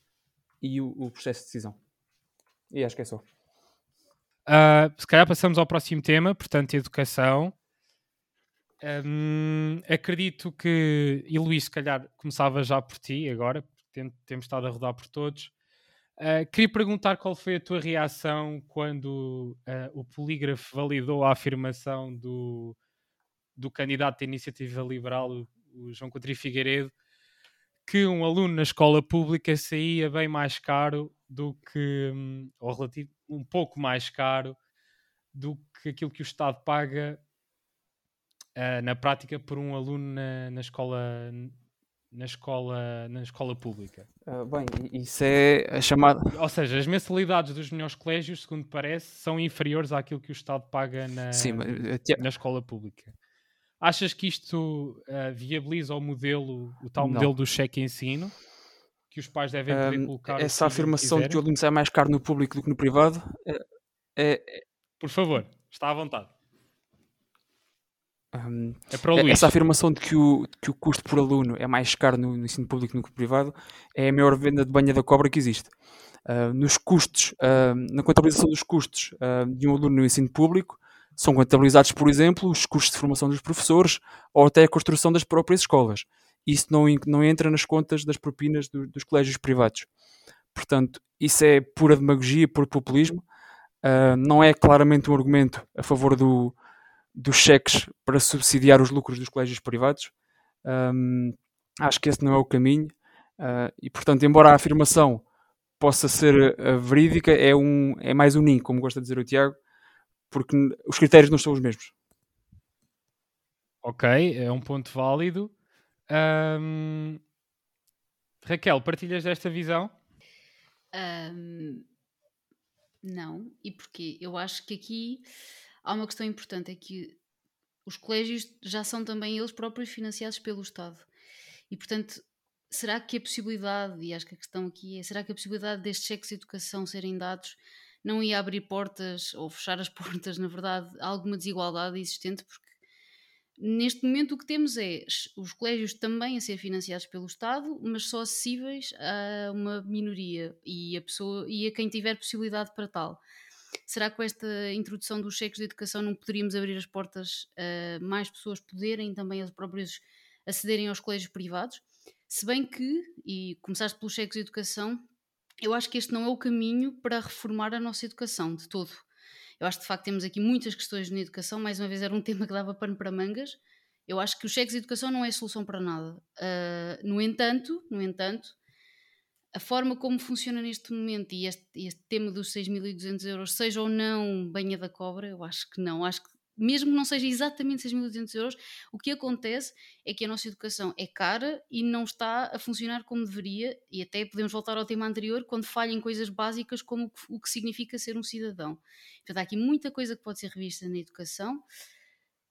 e o, o processo de decisão. E acho que é só.
Uh, se calhar passamos ao próximo tema, portanto, educação. Um, acredito que, e Luís, se calhar começava já por ti agora, porque temos estado a rodar por todos. Uh, queria perguntar qual foi a tua reação quando uh, o polígrafo validou a afirmação do, do candidato da Iniciativa Liberal, o, o João Coutinho Figueiredo, que um aluno na escola pública saía bem mais caro do que, um, ou relativo, um pouco mais caro do que aquilo que o Estado paga uh, na prática por um aluno na, na escola na escola, na escola pública.
Uh, bem, isso é a chamada.
Ou seja, as mensalidades dos melhores colégios, segundo parece, são inferiores àquilo que o Estado paga na, Sim, mas... Eh, na escola pública. Achas que isto uh, viabiliza o modelo, o tal Não. modelo do cheque ensino? Que os pais devem poder um, colocar.
Essa afirmação de que o aluno sai mais caro no público do que no privado é, é...
Por favor, está à vontade.
Um, é essa afirmação de que o, que o custo por aluno é mais caro no, no ensino público do que no privado é a maior venda de banha da cobra que existe. Uh, nos custos, uh, na contabilização dos custos uh, de um aluno no ensino público, são contabilizados, por exemplo, os custos de formação dos professores ou até a construção das próprias escolas. Isso não, não entra nas contas das propinas do, dos colégios privados. Portanto, isso é pura demagogia, puro populismo. não é claramente um argumento a favor do, dos cheques para subsidiar os lucros dos colégios privados. Um, acho que esse não é o caminho. Uh, e, portanto, embora a afirmação possa ser uh, verídica, é, um, é mais um ninho, como gosta de dizer o Tiago, porque os critérios não são os mesmos.
Ok, é um ponto válido. Um... Raquel, partilhas desta visão?
Um, não, e porquê? Eu acho que aqui há uma questão importante, é que os colégios já são também eles próprios financiados pelo Estado. E, portanto, será que a possibilidade, e acho que a questão aqui é, será que a possibilidade destes cheques de educação serem dados não ia abrir portas ou fechar as portas, na verdade, a alguma desigualdade existente? Porque neste momento o que temos é os colégios também a ser financiados pelo Estado, mas só acessíveis a uma minoria e a, pessoa, e a quem tiver possibilidade para tal. Será que com esta introdução dos cheques de educação não poderíamos abrir as portas a mais pessoas poderem também as próprias acederem aos colégios privados? Se bem que, e começaste pelos cheques de educação, eu acho que este não é o caminho para reformar a nossa educação de todo. Eu acho que de facto temos aqui muitas questões na educação, mais uma vez era um tema que dava pano para mangas. Eu acho que os cheques de educação não é solução para nada. Uh, no entanto, no entanto, a forma como funciona neste momento e este, este tema dos 6.200 euros, seja ou não banha da cobra, eu acho que não. Acho que mesmo que não seja exatamente 6.200 euros, o que acontece é que a nossa educação é cara e não está a funcionar como deveria, e até podemos voltar ao tema anterior, quando falhem coisas básicas como o que significa ser um cidadão. Portanto, há aqui muita coisa que pode ser revista na educação.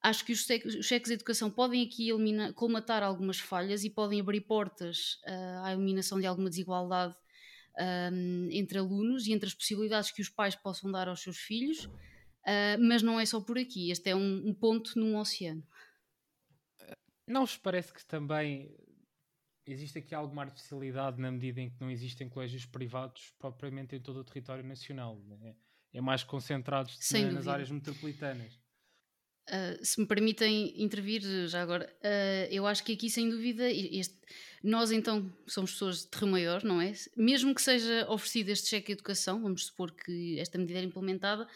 Acho que os cheques de educação podem aqui eliminar, colmatar algumas falhas e podem abrir portas uh, à eliminação de alguma desigualdade um, entre alunos e entre as possibilidades que os pais possam dar aos seus filhos Uh, mas não é só por aqui, este é um, um ponto num oceano.
Não vos parece que também existe aqui alguma artificialidade na medida em que não existem colégios privados propriamente em todo o território nacional? Né? É mais concentrados na, nas áreas metropolitanas.
Uh, se me permitem intervir já agora, uh, eu acho que aqui sem dúvida este, nós então somos pessoas de Rio Maior, não é? Mesmo que seja oferecido este cheque de educação, vamos supor que esta medida era implementada,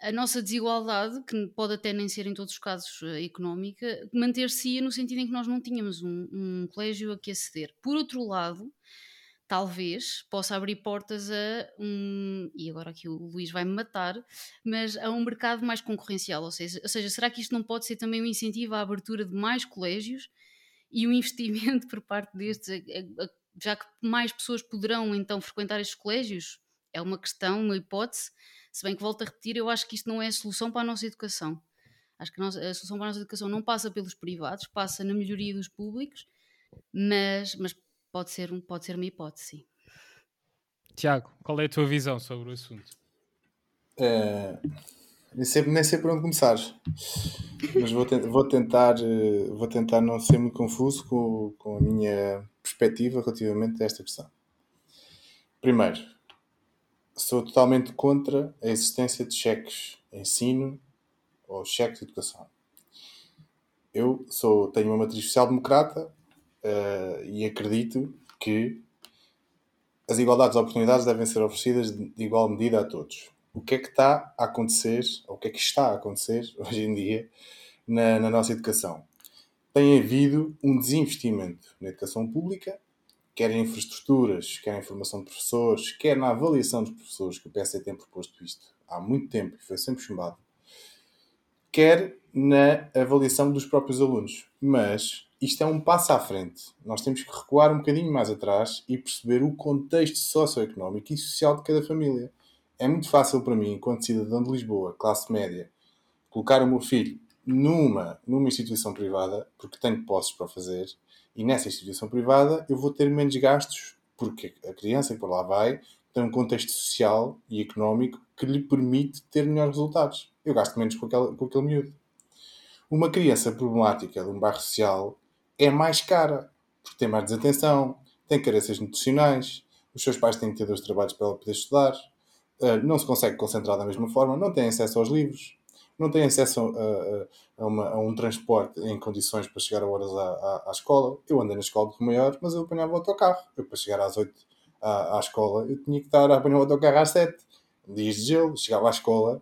a nossa desigualdade, que pode até nem ser em todos os casos uh, económica, manter-se-ia no sentido em que nós não tínhamos um, um, colégio a que aceder. Por outro lado, talvez possa abrir portas a um, e agora aqui o Luís vai-me matar, mas a um mercado mais concorrencial, ou seja, ou seja, será que isto não pode ser também um incentivo à abertura de mais colégios e um investimento por parte destes, já que mais pessoas poderão então frequentar estes colégios? É uma questão, uma hipótese, se bem que volto a repetir, eu acho que isto não é a solução para a nossa educação. Acho que a, nossa, a solução para a nossa educação não passa pelos privados, passa na melhoria dos públicos, mas, mas pode, ser um, pode ser uma hipótese.
Tiago, qual é a tua visão sobre o assunto?
É, nem, sei, nem sei por onde começar, mas vou, te, vou, tentar, vou tentar não ser muito confuso com, com a minha perspectiva relativamente a esta questão. Primeiro, sou totalmente contra a existência de cheques ensino ou cheques de educação. Eu sou, tenho uma matriz social-democrata uh, e acredito que as igualdades de oportunidades devem ser oferecidas de, igual medida a todos. O que é que está a acontecer, ou o que é que está a acontecer hoje em dia na, na nossa educação? Tem havido um desinvestimento na educação pública quer em infraestruturas, quer em formação de professores, quer na avaliação dos professores, que o PS tem proposto isto há muito tempo e foi sempre chumbado, quer na avaliação dos próprios alunos. Mas isto é um passo à frente. Nós temos que recuar um bocadinho mais atrás e perceber o contexto socioeconómico e social de cada família. É muito fácil para mim, enquanto cidadão de Lisboa, classe média, colocar o meu filho numa, numa instituição privada, porque tenho posses para fazer, e nessa instituição privada eu vou ter menos gastos, porque a criança que por lá vai tem um contexto social e económico que lhe permite ter melhores resultados. Eu gasto menos com aquele, com aquele miúdo. Uma criança problemática de um bairro social é mais cara, porque tem mais desatenção, tem carências nutricionais, os seus pais têm que ter dois trabalhos para ela poder estudar, eh, não se consegue concentrar da mesma forma, não tem acesso aos livros, não têm acesso a, a, uma, a, um transporte em condições para chegar a horas à, à, à, escola. Eu andei na escola de Maior, mas eu apanhava o autocarro. Eu, para chegar às 8 à, à escola, eu tinha que estar a apanhar o autocarro às 7. Dias de gelo, chegava à escola,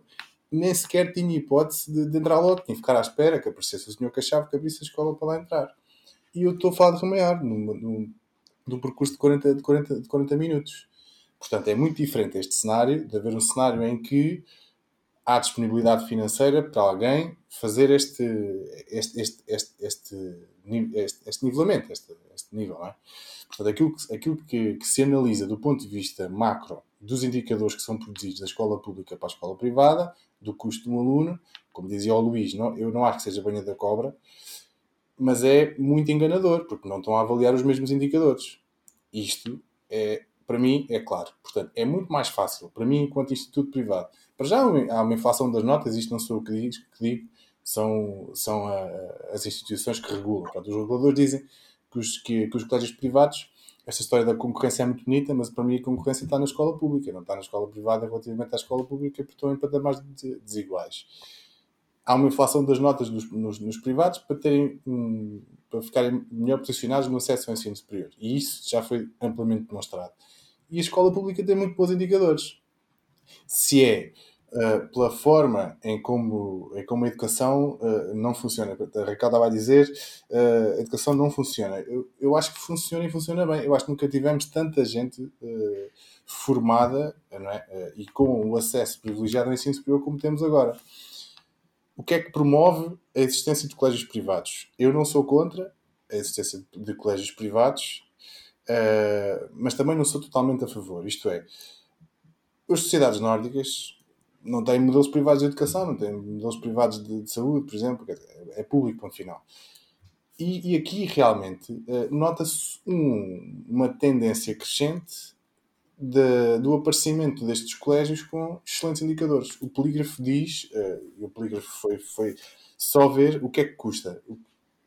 nem sequer tinha hipótese de, de entrar logo. Tinha que ficar à espera que aparecesse o senhor que achava que abrisse a escola para lá entrar. E eu estou a falar de num, num percurso de 40, de, 40, de 40 minutos. Portanto, é muito diferente este cenário, de haver um cenário em que há disponibilidade financeira para alguém fazer este, este, este, este, este, este, este nivelamento, este, este nível. Não é? Portanto, aquilo, que, aquilo que, que, se analisa do ponto de vista macro dos indicadores que são produzidos da escola pública para a escola privada, do custo de um aluno, como dizia o Luís, não, eu não acho que seja banha da cobra, mas é muito enganador, porque não estão a avaliar os mesmos indicadores. Isto é, para mim, é claro. Portanto, é muito mais fácil, para mim, enquanto instituto privado. Para já há uma inflação das notas, isto não sou eu que digo, que digo são, são a, as instituições que regulam. Portanto, os reguladores dizem que os, que, que os colégios privados, esta história da concorrência é muito bonita, mas para mim a concorrência está na escola pública, não está na escola privada relativamente à escola pública, porque estão em patamares desiguais. Há uma inflação das notas nos, nos, privados para, terem, para ficarem melhor posicionados no acesso ao ensino superior. E isso já foi amplamente demonstrado. E a escola pública tem muito bons indicadores. Se é uh, pela forma em como, em como a educação uh, não funciona. A Raquel estava a dizer uh, a educação não funciona. Eu, eu acho que funciona e funciona bem. Eu acho que nunca tivemos tanta gente formada é? e com o acesso privilegiado ao ensino superior como temos agora. O que é que promove a existência de colégios privados? Eu não sou contra a existência de colégios privados, mas também não sou totalmente a favor. Isto é, as sociedades nórdicas não tem modelos privados de educação, não tem modelos privados de, de saúde, por exemplo, é público, ponto final. E, e aqui realmente uh, nota-se um, uma tendência crescente do aparecimento destes colégios com excelentes indicadores. O polígrafo diz, uh, o polígrafo foi, foi só ver o que é que custa.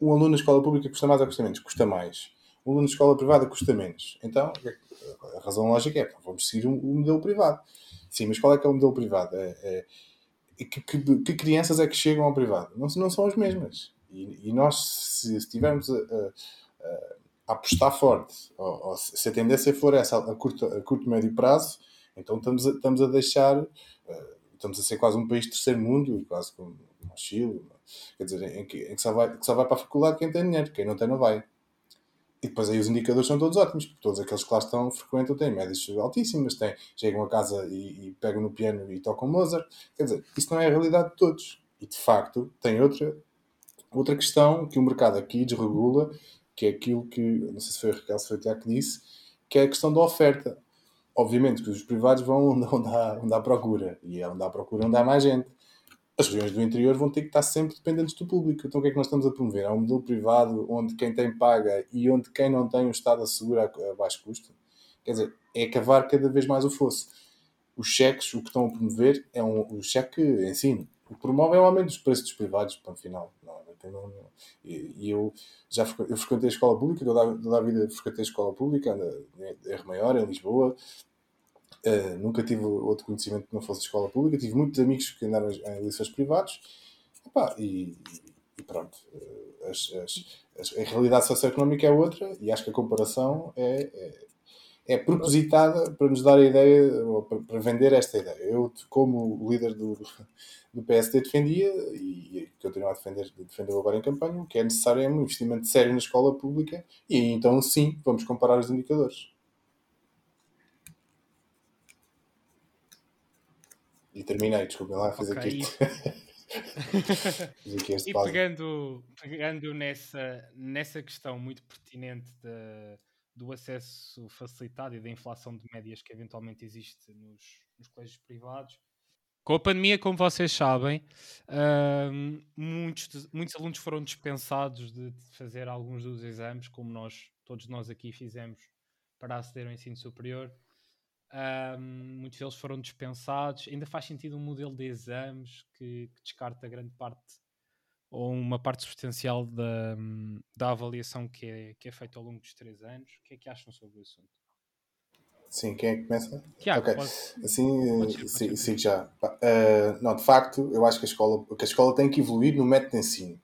Um aluno na escola pública custa mais ou custa menos? Custa mais. Um aluno na escola privada custa menos. Então, é a razão lógica é, vamos seguir o um, um modelo privado. Sim, mas qual é que é o modelo privado? É, é, que, que, que, crianças é que chegam ao privado? Não, não são as mesmas. E, e nós, se estivermos a, a, a, apostar forte, ou, ou, se a tendência for essa a curto, a curto médio prazo, então estamos a, estamos a deixar, uh, estamos a ser quase um país de terceiro mundo, quase como o Chile, quer dizer, em que, em que, só vai, que só vai para a faculdade quem tem dinheiro, quem não tem não vai. E depois aí os indicadores são todos ótimos, porque todos aqueles que lá estão frequentam têm médias altíssimas, têm, chegam a casa e, e, pegam no piano e tocam Mozart. Quer dizer, isso não é a realidade de todos. E de facto tem outra, outra questão que o mercado aqui desregula, que é aquilo que, não sei se foi a Raquel, se foi o Tiago que disse, que é a questão da oferta. Obviamente que os privados vão onde, onde, há, onde há procura, e é onde há procura onde há mais gente as regiões do interior vão ter que estar sempre dependentes do público. Então o que é que nós estamos a promover? É um modelo privado onde quem tem paga e onde quem não tem o Estado assegura a baixo custo? Quer dizer, é cavar cada vez mais o fosso. Os cheques, o que estão a promover é um, o cheque ensino. O que promove é o aumento dos preços dos privados, para o final. Não, não, não, e, eu já eu frequentei a escola pública, toda, a vida frequentei a escola pública, em R Maior, em Lisboa, Uh, nunca tive outro conhecimento que não fosse escola pública. Tive muitos amigos que andaram em privados. Epá, e, e, pronto. Uh, as, as, as, a realidade socioeconómica é outra e acho que a comparação é, é, é propositada para nos dar a ideia, ou para, vender esta ideia. Eu, como líder do, do PSD, defendia e, continuo a defender, defender agora em campanha, o que é necessário é um investimento sério na escola pública e então sim, vamos comparar os indicadores. E terminei, desculpem lá, fiz okay. aqui.
e pegando, pegando nessa, nessa questão muito pertinente de, do acesso facilitado e da inflação de médias que eventualmente existe nos, nos colégios privados. Com a pandemia, como vocês sabem, muitos, muitos alunos foram dispensados de fazer alguns dos exames, como nós, todos nós aqui fizemos para aceder ao ensino superior. Muitos deles foram dispensados. Ainda faz sentido um modelo de exames que, que descarta grande parte ou uma parte substancial da, da avaliação que é, que é feita ao longo dos três anos. O que é que acham sobre o assunto?
Sim, quem é que começa? Tiago, okay. pode, assim, pode ser, sim, já. Uh, não, de facto, eu acho que a, escola, que a escola tem que evoluir no método de ensino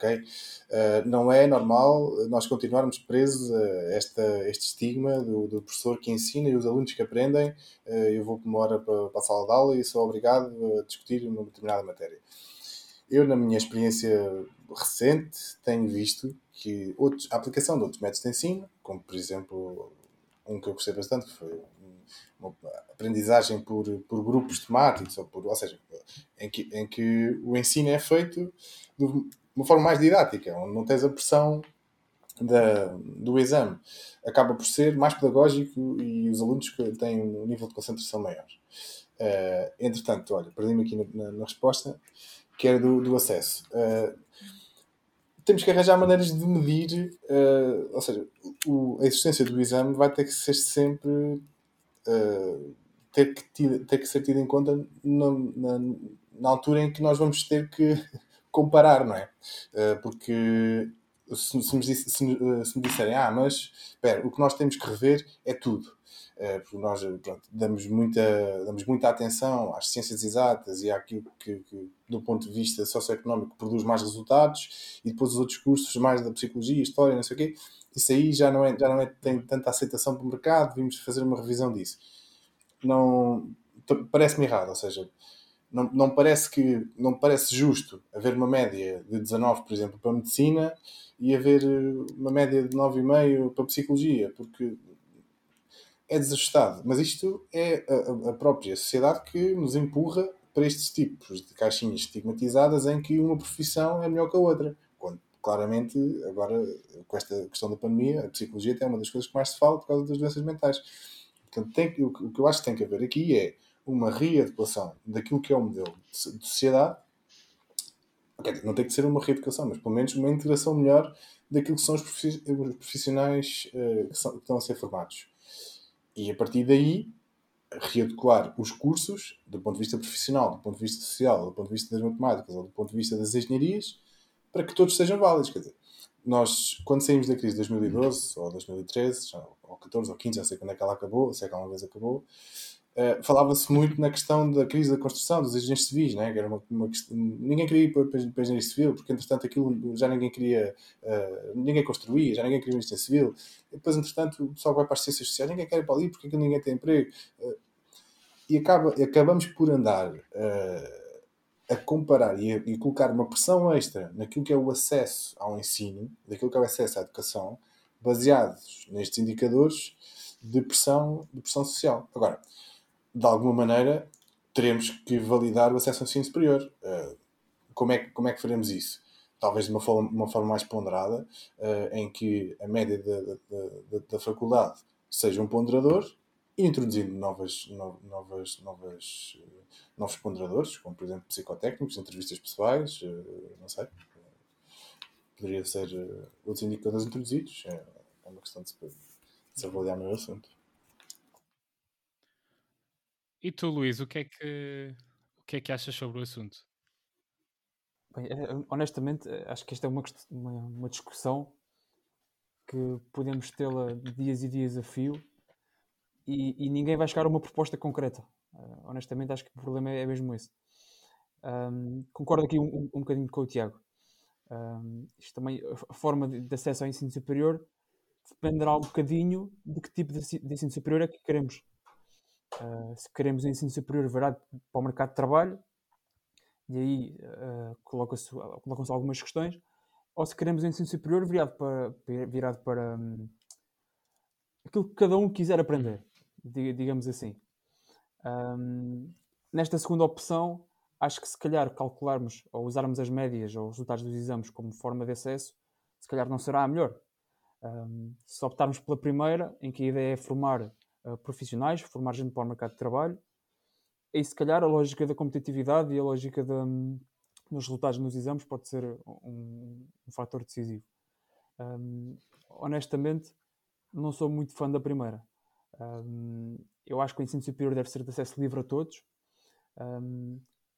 ok? Uh, não é normal nós continuarmos presos a esta, este estigma do, do, professor que ensina e os alunos que aprendem. Uh, eu vou por uma hora para, para a sala de aula e sou obrigado a discutir uma determinada matéria. Eu, na minha experiência recente, tenho visto que outros, a aplicação de outros métodos de ensino, como por exemplo um que eu gostei bastante, que foi uma aprendizagem por, por grupos temáticos, ou, por, ou seja, em que, em que o ensino é feito de, uma forma mais didática, onde não tens a pressão da, do exame acaba por ser mais pedagógico e os alunos têm um nível de concentração maior. Uh, entretanto, olha, perdi-me aqui na, na, na, resposta, que era do, do acesso. Uh, temos que arranjar maneiras de medir, uh, ou seja, o, a existência do exame vai ter que ser sempre ter, que, ter que ser tida em conta na, na, na, altura em que nós vamos ter que comparar, não é? porque se, se, me, se, se, me disserem, ah, mas espera, o que nós temos que rever é tudo. É, porque nós pronto, damos, muita, damos muita atenção às ciências exatas e àquilo que, que, do ponto de vista socioeconómico, produz mais resultados, e depois os outros cursos, mais da psicologia, história, não sei o quê, isso aí já não, é, já não é, tem tanta aceitação para o mercado, vimos fazer uma revisão disso. Não, parece-me errado, ou seja, não, não parece que não parece justo haver uma média de 19, por exemplo, para medicina e haver eh, uma média de 9,5 para psicologia, porque é desajustado. Mas isto é a, a, própria sociedade que nos empurra para estes tipos de caixinhas estigmatizadas em que uma profissão é melhor que a outra. Quando, claramente, agora, com esta questão da pandemia, a psicologia é uma das coisas que mais se fala por causa das doenças mentais. Portanto, tem, o, o que eu acho que tem que haver aqui é uma readequação daquilo que é o modelo de sociedade. Não tem que ser uma reeducação, mas pelo menos uma integração melhor daquilo que são os profissionais uh, que, são, que estão a ser formados. E a partir daí, readequar os cursos, do ponto de vista profissional, do ponto de vista social, do ponto de vista das matemáticas ou do ponto de vista das engenharias, para que todos sejam válidos. Quer dizer, nós, quando saímos da crise de 2012 ou 2013, ou 14 ou 15, já sei quando é que ela acabou, sei que alguma vez acabou, Uh, falava-se muito na questão da crise da construção, dos engenheiros civis, né? era uma, uma questão, ninguém queria ir para, para, para engenharia civil, porque entretanto aquilo já ninguém queria, uh, ninguém construía, já ninguém queria engenharia civil, e depois entretanto o pessoal vai para as ciências sociais, ninguém quer ir para ali porque ninguém tem emprego, uh, e acaba, acabamos por andar a comparar e, a, e colocar uma pressão extra naquilo que é o acesso ao ensino, daquilo que é o acesso à educação, baseados nestes indicadores de pressão, de pressão social. Agora, de alguma maneira, teremos que validar o acesso ao ensino superior. Uh, como, é que, como é que faremos isso? Talvez de uma forma, uma forma mais ponderada, uh, em que a média da, da, da, da, faculdade seja um ponderador introduzindo novas, no, novas, novas, uh, novos ponderadores, como por exemplo psicotécnicos, entrevistas pessoais, não sei. Poderia ser outros indicadores introduzidos. É, é uma questão de se, de se avaliar no assunto.
E tu, Luís, o que é que, o que, é que achas sobre o assunto?
Bem, eh, honestamente, eh, acho que esta é uma, uma, uma discussão que podemos tê-la dias e dias a fio e, e, ninguém vai chegar a uma proposta concreta. Uh, honestamente, acho que o problema é, é mesmo esse. Um, concordo aqui um, um, bocadinho com o Tiago. Um, isto também, a forma de, de, acesso ao ensino superior dependerá um bocadinho de que tipo de, de ensino superior é que queremos. Uh, se queremos ensino superior virado para o mercado de trabalho, e aí uh, colocam-se colocam algumas questões, ou se queremos ensino superior virado para, virado para um, aquilo que cada um quiser aprender, digamos assim. Um, nesta segunda opção, acho que se calhar calcularmos ou usarmos as médias ou os resultados dos exames como forma de acesso, se calhar não será a melhor. Um, se optarmos pela primeira, em que a ideia é formar uh, profissionais, formar gente para o mercado de trabalho. E se calhar a lógica da competitividade e a lógica de, um, dos resultados nos exames pode ser um, um fator decisivo. Um, honestamente, não sou muito fã da primeira. eu acho que o ensino superior deve ser de acesso livre a todos.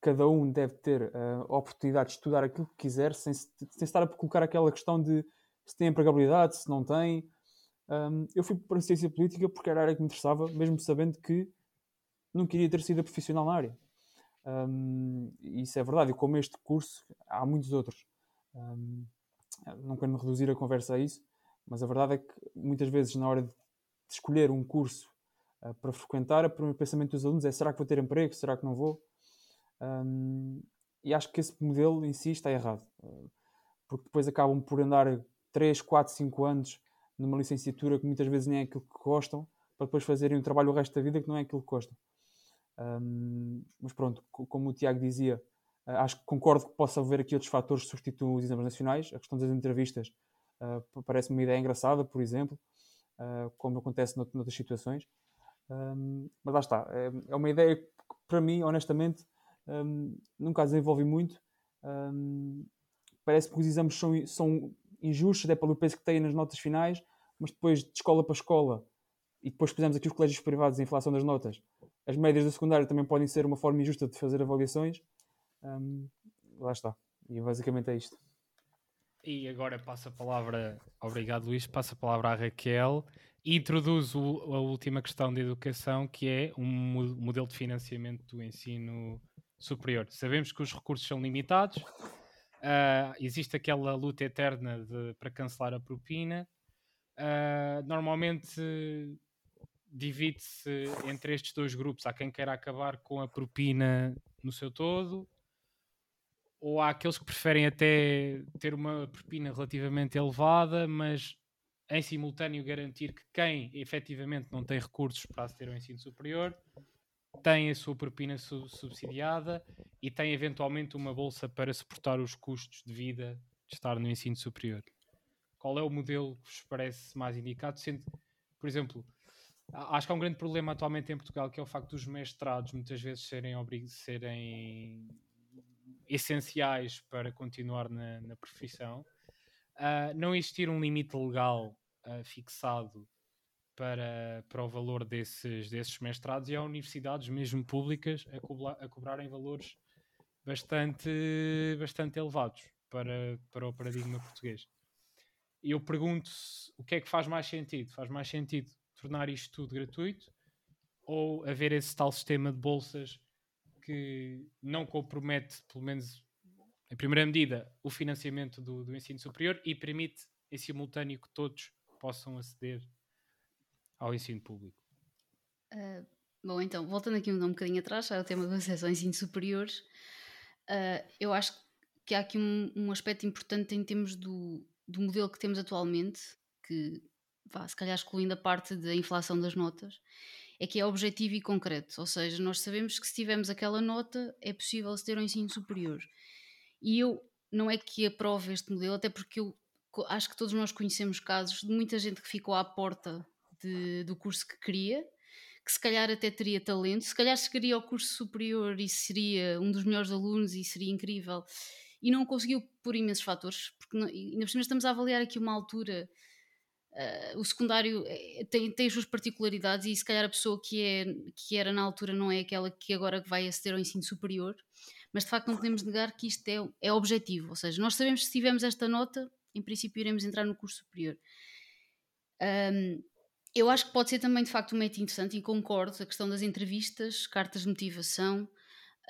cada um deve ter uh, a oportunidade de estudar aquilo que quiser, sem, sem estar a colocar aquela questão de se tem empregabilidade, se não tem, um, eu fui para a ciência política porque era a área que me interessava, mesmo sabendo que não queria ter sido profissional na área. Um, isso é verdade, e como este curso, há muitos outros. Um, não quero reduzir a conversa a isso, mas a verdade é que muitas vezes, na hora de escolher um curso uh, para frequentar, o primeiro pensamento dos alunos é: será que vou ter emprego? Será que não vou? Um, e acho que esse modelo em si está errado, uh, porque depois acabam por andar 3, 4, 5 anos numa licenciatura que muitas vezes nem é aquilo que gostam, para depois fazerem um trabalho o resto da vida que não é aquilo que gostam. Um, mas pronto, como o Tiago dizia, uh, acho que concordo que possa haver aqui outros fatores que substituam os exames nacionais. A questão das entrevistas Uh, Parece-me uma ideia engraçada, por exemplo, uh, como acontece nout noutras situações. Um, mas lá está, é, é, uma ideia que, para mim, honestamente, um, nunca desenvolvi muito. Um, parece que os exames são, são injustos, até pelo peso que têm nas notas finais, mas depois de escola para escola, e depois pusemos aqui os colégios privados em inflação das notas, as médias do secundário também podem ser uma forma injusta de fazer avaliações. Um, lá está. E basicamente é isto.
E agora passa a palavra, obrigado Luís, passa a palavra à Raquel e introduz o, a última questão de educação, que é um modelo de financiamento do ensino superior. Sabemos que os recursos são limitados, uh, existe aquela luta eterna de, para cancelar a propina. Uh, normalmente divide-se entre estes dois grupos. Há quem queira acabar com a propina no seu todo, ou há aqueles que preferem até ter uma propina relativamente elevada, mas em simultâneo garantir que quem efetivamente não tem recursos para aceder ao ensino superior tem a sua propina su subsidiada e tem eventualmente uma bolsa para suportar os custos de vida de estar no ensino superior. Qual é o modelo que vos parece mais indicado? Sendo, por exemplo, acho que há um grande problema atualmente em Portugal que é o facto dos mestrados muitas vezes serem, serem essenciais para continuar na, na profissão. Uh, não existir um limite legal uh, fixado para, para o valor desses, desses mestrados e há universidades mesmo públicas a, cobrar, a cobrarem valores bastante, bastante elevados para, para o paradigma português. E eu pergunto o que é que faz mais sentido? Faz mais sentido tornar isto tudo gratuito ou haver esse tal sistema de bolsas que não compromete, pelo menos em primeira medida, o financiamento do, do ensino superior e permite em simultâneo que todos possam aceder ao ensino público?
Uh, bom, então, voltando aqui um, um bocadinho atrás, ao tema do acesso ao ensino superior, uh, eu acho que há aqui um, um aspecto importante em termos do, do modelo que temos atualmente, que vá, se calhar excluindo a parte da inflação das notas, é que é objetivo e concreto. Ou seja, nós sabemos que se tivermos aquela nota é possível ter um ensino superior. E eu não é que aprove este modelo, até porque eu acho que todos nós conhecemos casos de muita gente que ficou à porta de, do curso que queria, que se calhar até teria talento, se calhar chegaria ao curso superior e seria um dos melhores alunos e seria incrível, e não conseguiu por imensos fatores, porque ainda por cima estamos a avaliar aqui uma altura Uh, o secundário eh, tem, tem as suas particularidades e se calhar a pessoa que, é, que era na altura não é aquela que agora vai aceder ao ensino superior, mas de facto não podemos negar que isto é, é objetivo, ou seja, nós sabemos que se tivermos esta nota, em princípio iremos entrar no curso superior. Um, eu acho que pode ser também de facto um método interessante e concordo, a questão das entrevistas, cartas de motivação,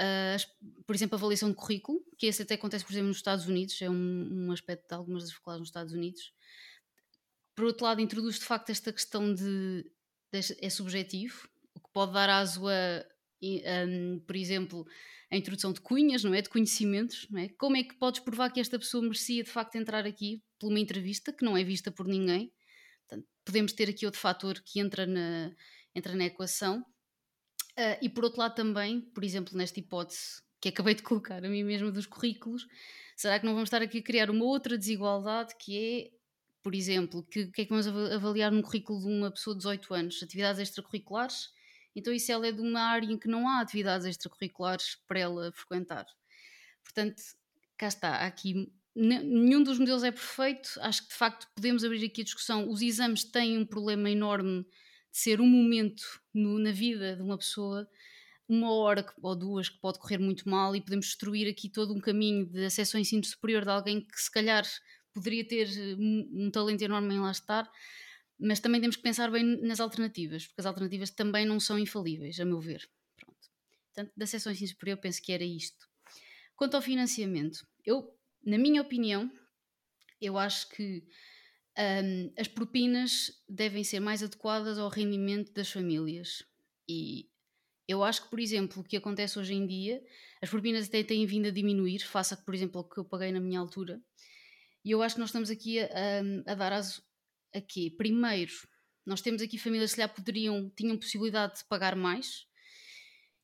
uh, por exemplo, a avaliação de currículo, que esse até acontece, por exemplo, nos Estados Unidos, é um, um aspecto de algumas das faculdades nos Estados Unidos por outro lado, introduz de facto esta questão de, de é subjetivo, o que pode dar aso a, um, por exemplo, a introdução de cunhas, não é? De conhecimentos, não é? Como é que podes provar que esta pessoa merecia de facto entrar aqui por uma entrevista que não é vista por ninguém? Podemos ter aqui outro fator que entra na, entra na equação. Uh, e por outro lado também, por exemplo, nesta hipótese que acabei de colocar a mim mesma dos currículos, será que não vamos estar aqui a criar uma outra desigualdade que é por exemplo, que, que é que vamos avaliar num currículo de uma pessoa de 18 anos? Atividades extracurriculares? Então, isso ela é de uma área em que não há atividades extracurriculares para ela frequentar. Portanto, cá está, aqui nenhum dos modelos é perfeito. Acho que de facto podemos abrir aqui a discussão. Os exames têm um problema enorme de ser um momento no, na vida de uma pessoa, uma hora ou duas que pode correr muito mal e podemos destruir aqui todo um caminho de acesso ao ensino superior de alguém que se calhar poderia ter um, um talento enorme em lá estar, mas também temos que pensar bem nas alternativas, porque as alternativas também não são infalíveis, a meu ver. Pronto. Portanto, da seção ensino superior, penso que era isto. Quanto ao financiamento, eu, na minha opinião, eu acho que um, as propinas devem ser mais adequadas ao rendimento das famílias. E eu acho que, por exemplo, o que acontece hoje em dia, as propinas até têm vindo a diminuir, face a, por exemplo, o que eu paguei na minha altura. E eu acho que nós estamos aqui a, a, a dar aso a quê? Primeiro, nós temos aqui famílias que se calhar poderiam, tinham possibilidade de pagar mais,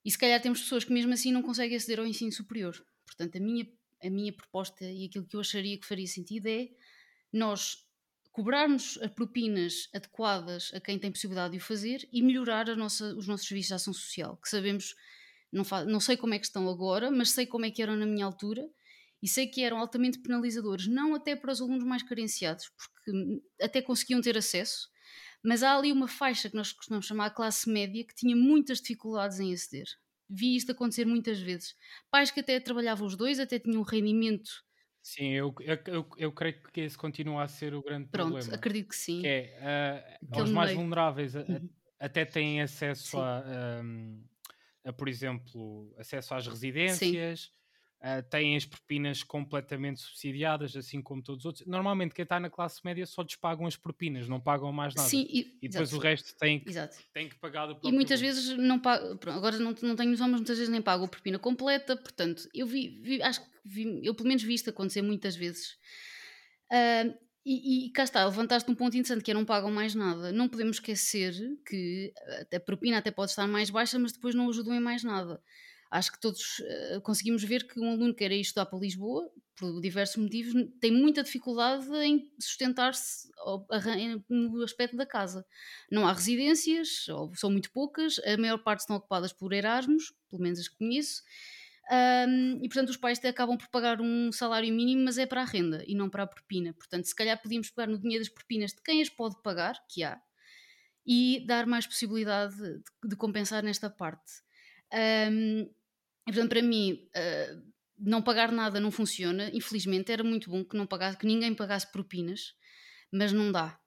e se calhar temos pessoas que mesmo assim não conseguem aceder ao ensino superior. Portanto, a minha, a minha proposta e aquilo que eu acharia que faria sentido é nós cobrarmos propinas adequadas a quem tem possibilidade de o fazer e melhorar nossa, os nossos serviços de ação social, que sabemos, não, não sei como é que estão agora, mas sei como é que eram na minha altura e sei que eram altamente penalizadores, não até para os alunos mais carenciados, porque até conseguiam ter acesso, mas há ali uma faixa que nós costumamos chamar a classe média que tinha muitas dificuldades em aceder. Vi isto acontecer muitas vezes. Pais que até trabalhavam os dois, até tinham um rendimento
Sim, eu, eu, eu, creio que esse continua a ser o grande
Pronto,
problema.
acredito que sim.
Que é, uh, aos mais meio. vulneráveis a, a, uhum. até têm acesso a, um, a, por exemplo, acesso às residências, uh, têm as propinas completamente subsidiadas, assim como todos os outros. Normalmente, quem está na classe média só lhes pagam as propinas, não pagam mais nada.
Sim, e,
e depois
exato.
o resto tem que, tem que pagar do
E muitas vezes não pago, agora não, não tenho noção, mas muitas vezes nem pago a propina completa. Portanto, eu vi, vi acho que vi, eu pelo menos vi isto acontecer muitas vezes. Uh, e, e cá está, levantaste um ponto interessante que é não pagam mais nada. Não podemos esquecer que a propina até pode estar mais baixa, mas depois não ajudam em mais nada acho que todos uh, conseguimos ver que um aluno que ir estudar para Lisboa, por diversos motivos, tem muita dificuldade em sustentar-se no aspecto da casa. Não há residências, ou são muito poucas, a maior parte estão ocupadas por Erasmus, pelo menos as que conheço, um, e portanto os pais acabam por pagar um salário mínimo, mas é para a renda e não para a propina. Portanto, se calhar podíamos pegar no dinheiro das propinas de quem as pode pagar, que há, e dar mais possibilidade de, de compensar nesta parte. Um, e, portanto, para mim, uh, não pagar nada não funciona. Infelizmente, era muito bom que, não pagasse, que ninguém pagasse propinas, mas não dá.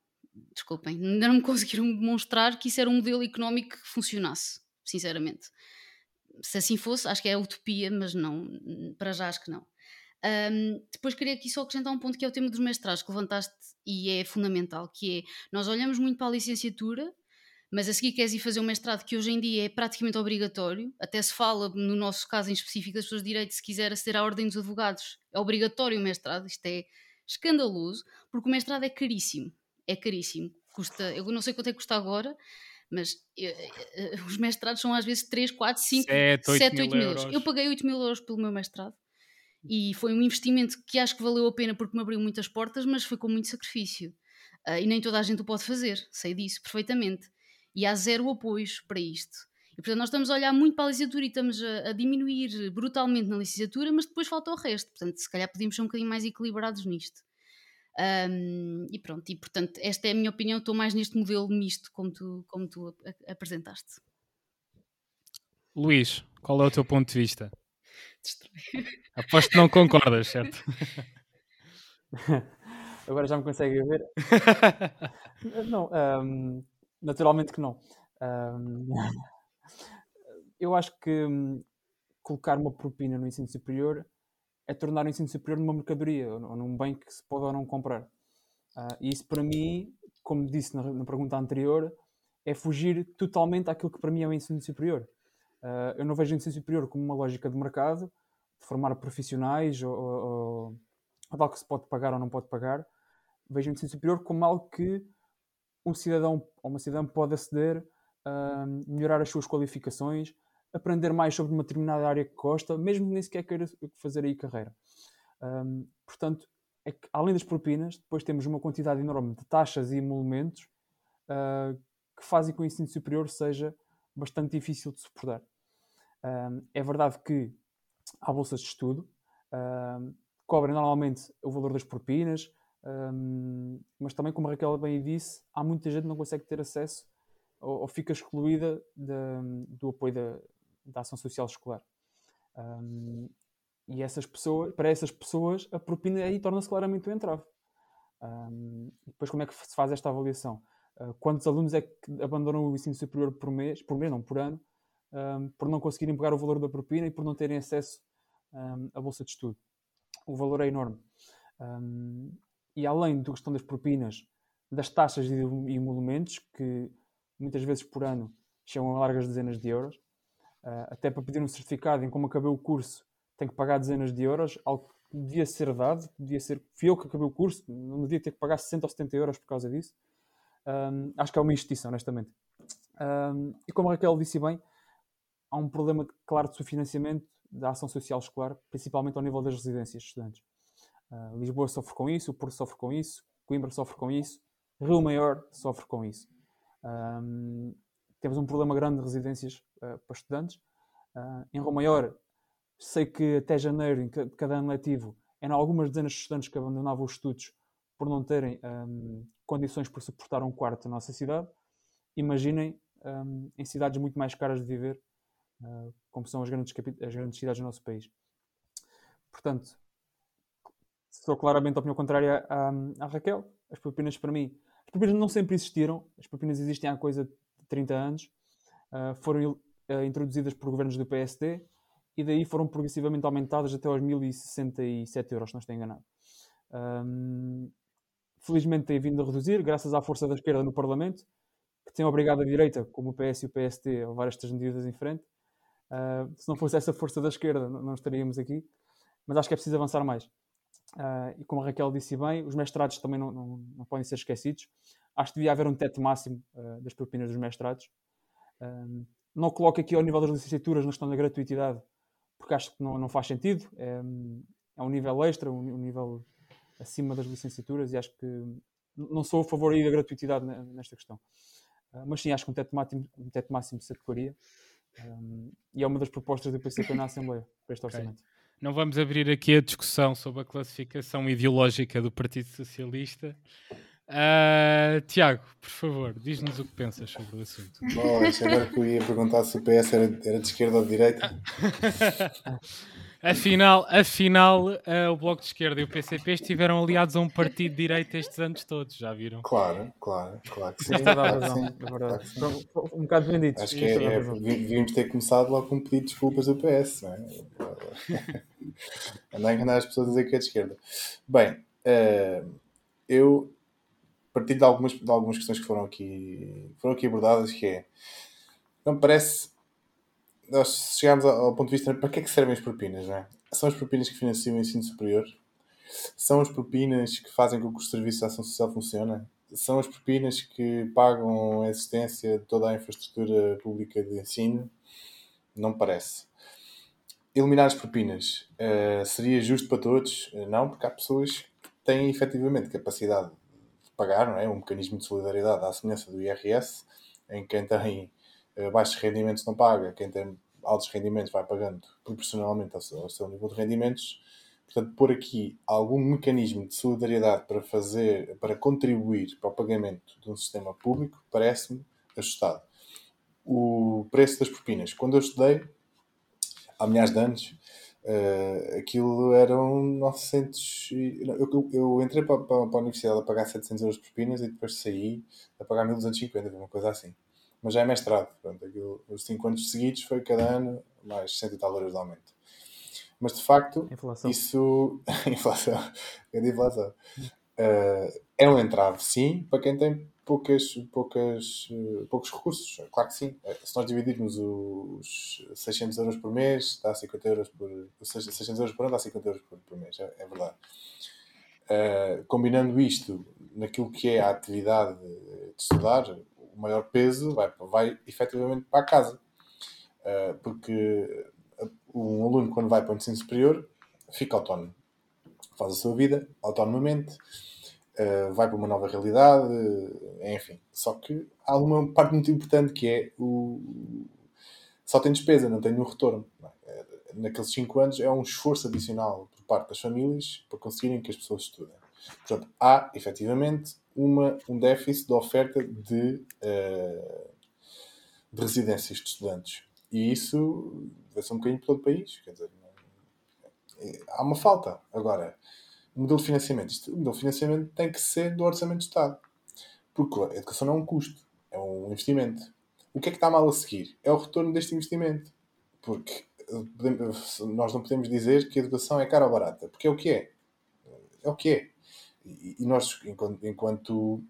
Desculpem, ainda não me conseguiram demonstrar que isso era um modelo económico que funcionasse, sinceramente. Se assim fosse, acho que é utopia, mas não, para já acho que não. Um, depois queria aqui só acrescentar um ponto que é o tema dos mestrados que levantaste e é fundamental, que é, nós olhamos muito para a licenciatura mas a seguir queres ir fazer um mestrado que hoje em dia é praticamente obrigatório, até se fala, no nosso caso em específico, das pessoas de direito, se quiser aceder à ordem dos advogados, é obrigatório o mestrado, isto é escandaloso, porque o mestrado é caríssimo, é caríssimo, custa, eu não sei quanto é que custa agora, mas eh, eh, os mestrados são às vezes 3, 4, 5, 7, 8, 7, 8 mil, euros. euros. Eu paguei 8 mil euros pelo meu mestrado e foi um investimento que acho que valeu a pena porque me abriu muitas portas, mas foi com muito sacrifício. Uh, e nem toda a gente o pode fazer, sei disso perfeitamente e há zero apoios para isto. E portanto, nós estamos a olhar muito para a licenciatura e estamos a, a, diminuir brutalmente na licenciatura, mas depois falta o resto. Portanto, se calhar podíamos ser um bocadinho mais equilibrados nisto. Um, e pronto, e portanto, esta é a minha opinião. Estou mais neste modelo misto, como tu, como tu apresentaste.
Luís, qual é o teu ponto de vista? Aposto que não concordas, certo?
Agora já me consegue ver. não, um, Naturalmente que não. Eu acho que um, colocar uma propina no ensino superior é tornar o ensino superior numa mercadoria ou num bem que se pode ou não comprar. Uh, e isso para mim, como disse na, pergunta anterior, é fugir totalmente àquilo que para mim é o ensino superior. Uh, eu não vejo o ensino superior como uma lógica de mercado, de formar profissionais ou, ou, ou algo que se pode pagar ou não pode pagar. Vejo o ensino superior como algo que um cidadão ou uma cidadã pode aceder, a melhorar as suas qualificações, aprender mais sobre uma determinada área que gosta, mesmo que nem sequer queira fazer aí carreira. Um, portanto, é que, além das propinas, depois temos uma quantidade enorme de taxas e emolumentos uh, que fazem que o ensino superior seja bastante difícil de suportar. Um, é verdade que há bolsas de estudo, um, cobrem normalmente o valor das propinas, um, mas também, como a Raquel bem disse, há muita gente que não consegue ter acesso ou, ou fica excluída de, do apoio da, da ação social escolar. Um, e essas pessoas, para essas pessoas, a propina aí torna-se claramente um entrave. Um, depois, como é que se faz esta avaliação? Uh, quantos alunos é que abandonam o ensino superior por mês, por mês, não, por ano, um, por não conseguirem pagar o valor da propina e por não terem acesso à bolsa de estudo? O valor é enorme. E além da questão das propinas, das taxas e emolumentos, que muitas vezes por ano chegam a largas dezenas de euros, uh, até para pedir um certificado em como acabei o curso, tem que pagar dezenas de euros, algo que devia ser dado, devia ser, fui eu que acabei o curso, não devia ter que pagar 60 ou 70 euros por causa disso. Um, acho que é uma injustiça, honestamente. Um, e como a Raquel disse bem, há um problema claro de subfinanciamento da ação social escolar, principalmente ao nível das residências de estudantes. Uh, Lisboa sofre com isso, Porto sofre com isso, Coimbra sofre com isso, Rio Maior sofre com isso. Um, temos um problema grande de residências uh, para estudantes. Uh, em Rio Maior, sei que até janeiro, em cada ano letivo, eram algumas dezenas de estudantes que abandonavam os estudos por não terem um, condições para suportar um quarto na nossa cidade. Imaginem um, em cidades muito mais caras de viver, uh, como são as grandes, as grandes cidades do nosso país. Portanto, sou claramente a opinião contrária à, à, Raquel. As propinas, para mim, as propinas não sempre existiram, as propinas existem há coisa de 30 anos, uh, foram uh, introduzidas por governos do PSD e daí foram progressivamente aumentadas até aos 1067 euros, se não estou enganado. Um, felizmente tem vindo a reduzir, graças à força da esquerda no Parlamento, que tem obrigado a direita, como o PS e o PST, a levar estas medidas em frente. Uh, se não fosse essa força da esquerda, não estaríamos aqui. Mas acho que é preciso avançar mais. Uh, e como a Raquel disse bem, os mestrados também não, não, não, podem ser esquecidos. Acho que devia haver um teto máximo uh, das propinas dos mestrados. não coloco aqui ao nível das licenciaturas na questão da gratuitidade, porque acho que não, não faz sentido. É, é um nível extra, um, um nível acima das licenciaturas e acho que não sou a favor aí da gratuitidade nesta questão. Uh, mas sim, acho que um teto máximo, um teto máximo se adequaria um, e é uma das propostas do PCP na Assembleia para este orçamento. Okay.
Não vamos abrir aqui a discussão sobre a classificação ideológica do Partido Socialista. Uh, Tiago, por favor, diz-nos o que pensas sobre o assunto.
Bom, agora que eu ia perguntar se o PS era, era de esquerda ou de direita.
Afinal, afinal uh, o Bloco de Esquerda e o PCP estiveram aliados a um partido de direita estes anos todos, já viram?
Claro, claro, claro que sim.
É verdade, claro é verdade. Sim. Um bocado vendidos.
Acho que é, é, devíamos ter começado logo com um pedido de desculpas do PS, não é? Andar a enganar as pessoas a dizer que é de esquerda. Bem, uh, eu partilho de algumas, de algumas questões que foram aqui, foram aqui abordadas, que é, não me parece nós chegámos ao, ponto de vista para que é que servem as propinas, não é? São as propinas que financiam o ensino superior? São as propinas que fazem com que o serviço de ação social funcione? São as propinas que pagam a existência de toda a infraestrutura pública de ensino? Não parece. Eliminar as propinas uh, seria justo para todos? Uh, não, porque há pessoas que têm efetivamente capacidade de pagar, não é? Um mecanismo de solidariedade à semelhança do IRS, em quem tem eh, baixos rendimentos não paga, quem tem altos rendimentos vai pagando proporcionalmente ao seu, ao seu nível de rendimentos. Portanto, pôr aqui algum mecanismo de solidariedade para fazer, para contribuir para o pagamento de um sistema público, parece-me ajustado. O preço das propinas. Quando eu estudei, há milhares de anos, uh, aquilo eram 900. Eu, eu, eu entrei para, para, para, a universidade a pagar 700 euros de propinas e depois saí a pagar 1250, uma coisa assim mas já é mestrado. Portanto, aquilo, os 5 anos seguidos foi cada ano mais 100 e tal euros de aumento. Mas de facto, inflação. isso. inflação. É de inflação. Uh, é um entrave, sim, para quem tem poucas, poucas, uh, poucos recursos. Claro que sim. Uh, se nós dividirmos os 600 euros por mês, dá 50 euros por. 600 euros por ano dá 50 euros por, por mês, é, é verdade. combinando isto naquilo que é a atividade de estudar, o maior peso vai, vai efetivamente para a casa. Uh, porque um aluno, quando vai para o ensino superior, fica autónomo. Faz a sua vida autonomamente, uh, vai para uma nova realidade, enfim. Só que há uma parte muito importante que é o. Só tem despesa, não tem nenhum retorno. É? Naqueles 5 anos é um esforço adicional por parte das famílias para conseguirem que as pessoas estudem. Portanto, há efetivamente uma, um déficit de oferta de, uh, de residências de estudantes. E isso vai ser um bocadinho por todo o país. Quer dizer, é, há uma falta. Agora, o modelo de financiamento. Isto, o modelo de financiamento tem que ser do orçamento do Estado. Porque a educação não é um custo, é um investimento. O que é que está mal a seguir? É o retorno deste investimento. Porque nós não podemos dizer que a educação é cara ou barata. Porque é o que é. É o que é. E, nós, enquanto, enquanto,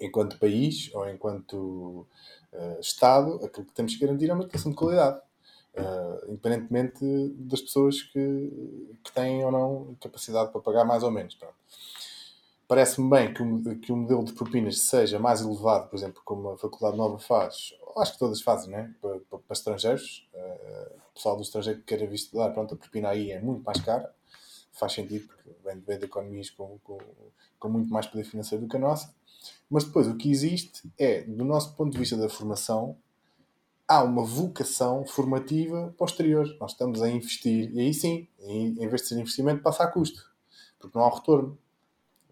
enquanto país ou enquanto uh, Estado, aquilo que temos que garantir é uma educação de qualidade. Uh, independentemente das pessoas que, que têm ou não capacidade para pagar mais ou menos. Parece-me bem que o, que o modelo de propinas seja mais elevado, por exemplo, como a Faculdade Nova faz, acho que todas fazem, né? para, para, para estrangeiros. Uh, pessoal do estrangeiro que queira vir estudar, pronto, a propina aí é muito mais cara faz sentido, porque vem, vem de economias com, com, com muito mais poder financeiro do que a nossa. Mas depois, o que existe é, do nosso ponto de vista da formação, há uma vocação formativa posterior. Nós estamos a investir, e aí sim, em vez de ser investimento, passa a custo, porque não há retorno.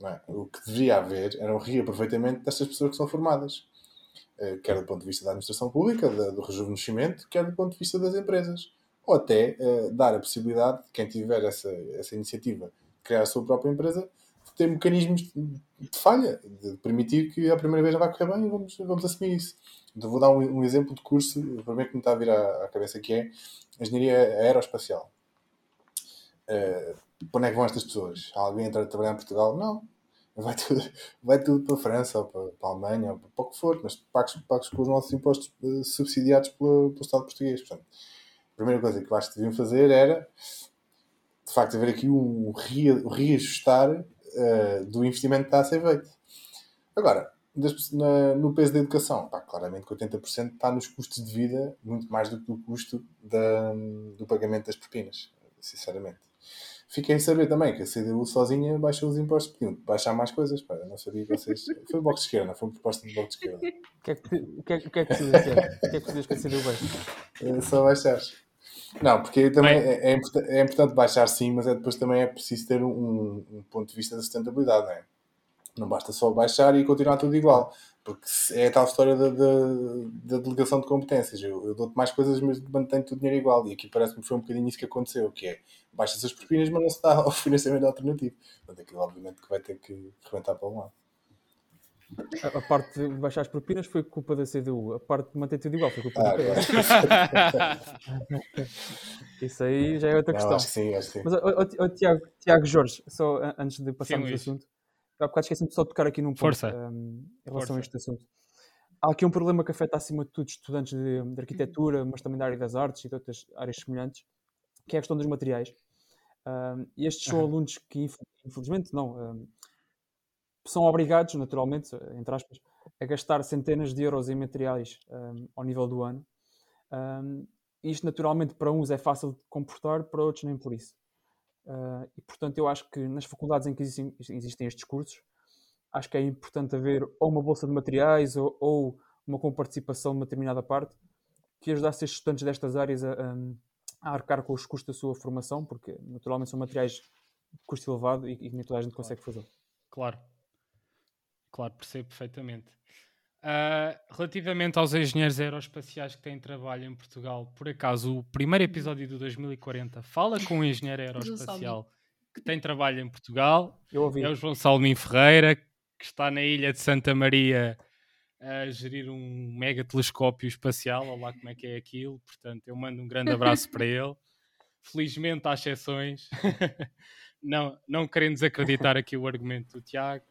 Não é? O que deveria haver era um reaproveitamento destas pessoas que são formadas, eh, quer do ponto de vista da administração pública, do rejuvenescimento, quer do ponto de vista das empresas. Ou até uh, dar a possibilidade de quem tiver essa, essa iniciativa de criar a sua própria empresa, de ter mecanismos de falha, de permitir que a primeira vez não vai correr bem e vamos, vamos assumir isso. Então, vou dar um, um exemplo de curso, para mim que me está a vir à, à cabeça, que é Engenharia Aeroespacial. Uh, para onde é que vão estas pessoas? Alguém entra a trabalhar em Portugal? Não. Vai tudo, vai tudo para a França ou para, para a Alemanha ou para o que for, mas pagos, pagos com os nossos impostos uh, subsidiados pelo, pelo Estado português. Portanto, primeira coisa que eu acho que deviam fazer era, de facto, haver aqui um reajustar uh, do investimento que está a ser feito. Agora, na, no peso da educação, pá, claramente que 80% está nos custos de vida, muito mais do que no custo da, do pagamento das propinas, sinceramente. Fiquei a saber também que a CDU sozinha baixou os impostos, podiam baixar mais coisas, pá, não sabia que vocês... Foi o Bloco de Esquerda, foi uma proposta do Bloco de Esquerda.
O que é que, o que, é, o que, é que decides O que é que que a CDU baixe?
É só baixar. Não, porque também é, é, é, importante baixar sim, mas é depois também é preciso ter um, um ponto de vista da sustentabilidade, não é? Não basta só baixar e continuar tudo igual. Porque é a tal história da, da, da delegação de competências. Eu, eu dou-te mais coisas, mas mantenho o dinheiro igual. E aqui parece-me que foi um bocadinho isso que aconteceu, que é baixa-se as propinas, mas não se dá ao financiamento alternativo. Portanto, aquilo obviamente que vai ter que rebentar para um lado.
A, parte de baixar as propinas foi culpa da CDU. A parte de manter tudo igual foi culpa ah, do PS. Isso aí já é outra não, questão.
Acho que sim, acho que sim.
Mas, o, Tiago, Tiago Jorge, só antes de passarmos sim, o assunto, há bocado esqueci-me só de tocar aqui num ponto
Força.
Um, em relação Força. a este assunto. Há aqui um problema que afeta acima de tudo estudantes de, de, arquitetura, mas também da área das artes e de outras áreas semelhantes, que é a questão dos materiais. Um, e estes são uhum. alunos que, infelizmente, não, um, são obrigados, naturalmente, entre aspas, a gastar centenas de euros em materiais um, ao nível do ano. isto, naturalmente, para uns é fácil de comportar, para outros nem por isso. Uh, e, portanto, eu acho que nas faculdades em que existem, existem, estes cursos, acho que é importante haver ou uma bolsa de materiais ou, ou uma comparticipação de uma determinada parte que ajudasse estes estudantes destas áreas a, a, arcar com os custos da sua formação, porque naturalmente são materiais de custo elevado e, e nem toda a gente consegue fazer.
Claro, claro, percebo perfeitamente. Uh, relativamente aos engenheiros aeroespaciais que têm trabalho em Portugal, por acaso o primeiro episódio do 2040 fala com um engenheiro aeroespacial que tem trabalho em Portugal.
Eu ouvi.
É o João Salmin Ferreira, que está na ilha de Santa Maria a gerir um mega telescópio espacial. Olha lá como é que é aquilo. Portanto, eu mando um grande abraço para ele. Felizmente há exceções. não, não querendo desacreditar aqui o argumento do Tiago.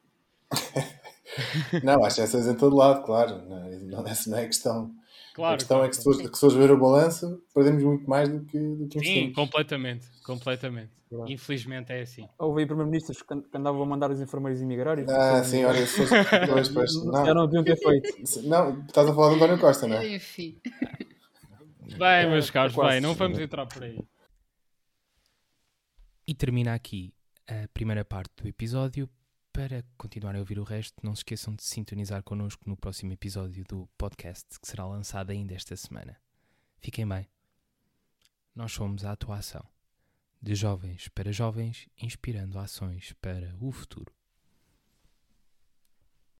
Não, há exceções em todo lado, claro. Não, não, essa não é a questão. Claro, a questão claro, é que se fores, fores ver o balanço, perdemos muito mais do que, do que
Sim, completamente. Completamente. Claro. Infelizmente é assim.
Houve aí primeiro-ministros que andavam a mandar os enfermeiros emigrar. E
ah, sim, olha, se fosse depois,
não. Já não deviam ter feito.
Não, estás a falar do António Costa, não é?
Enfim.
Bem, meus caros, bem, não vamos entrar por aí. E termina aqui a primeira parte do episódio. Para continuarem a ouvir o resto, não se esqueçam de sintonizar connosco no próximo episódio do podcast que será lançado ainda esta semana. Fiquem bem. Nós somos a atuação de jovens para jovens, inspirando ações para o futuro.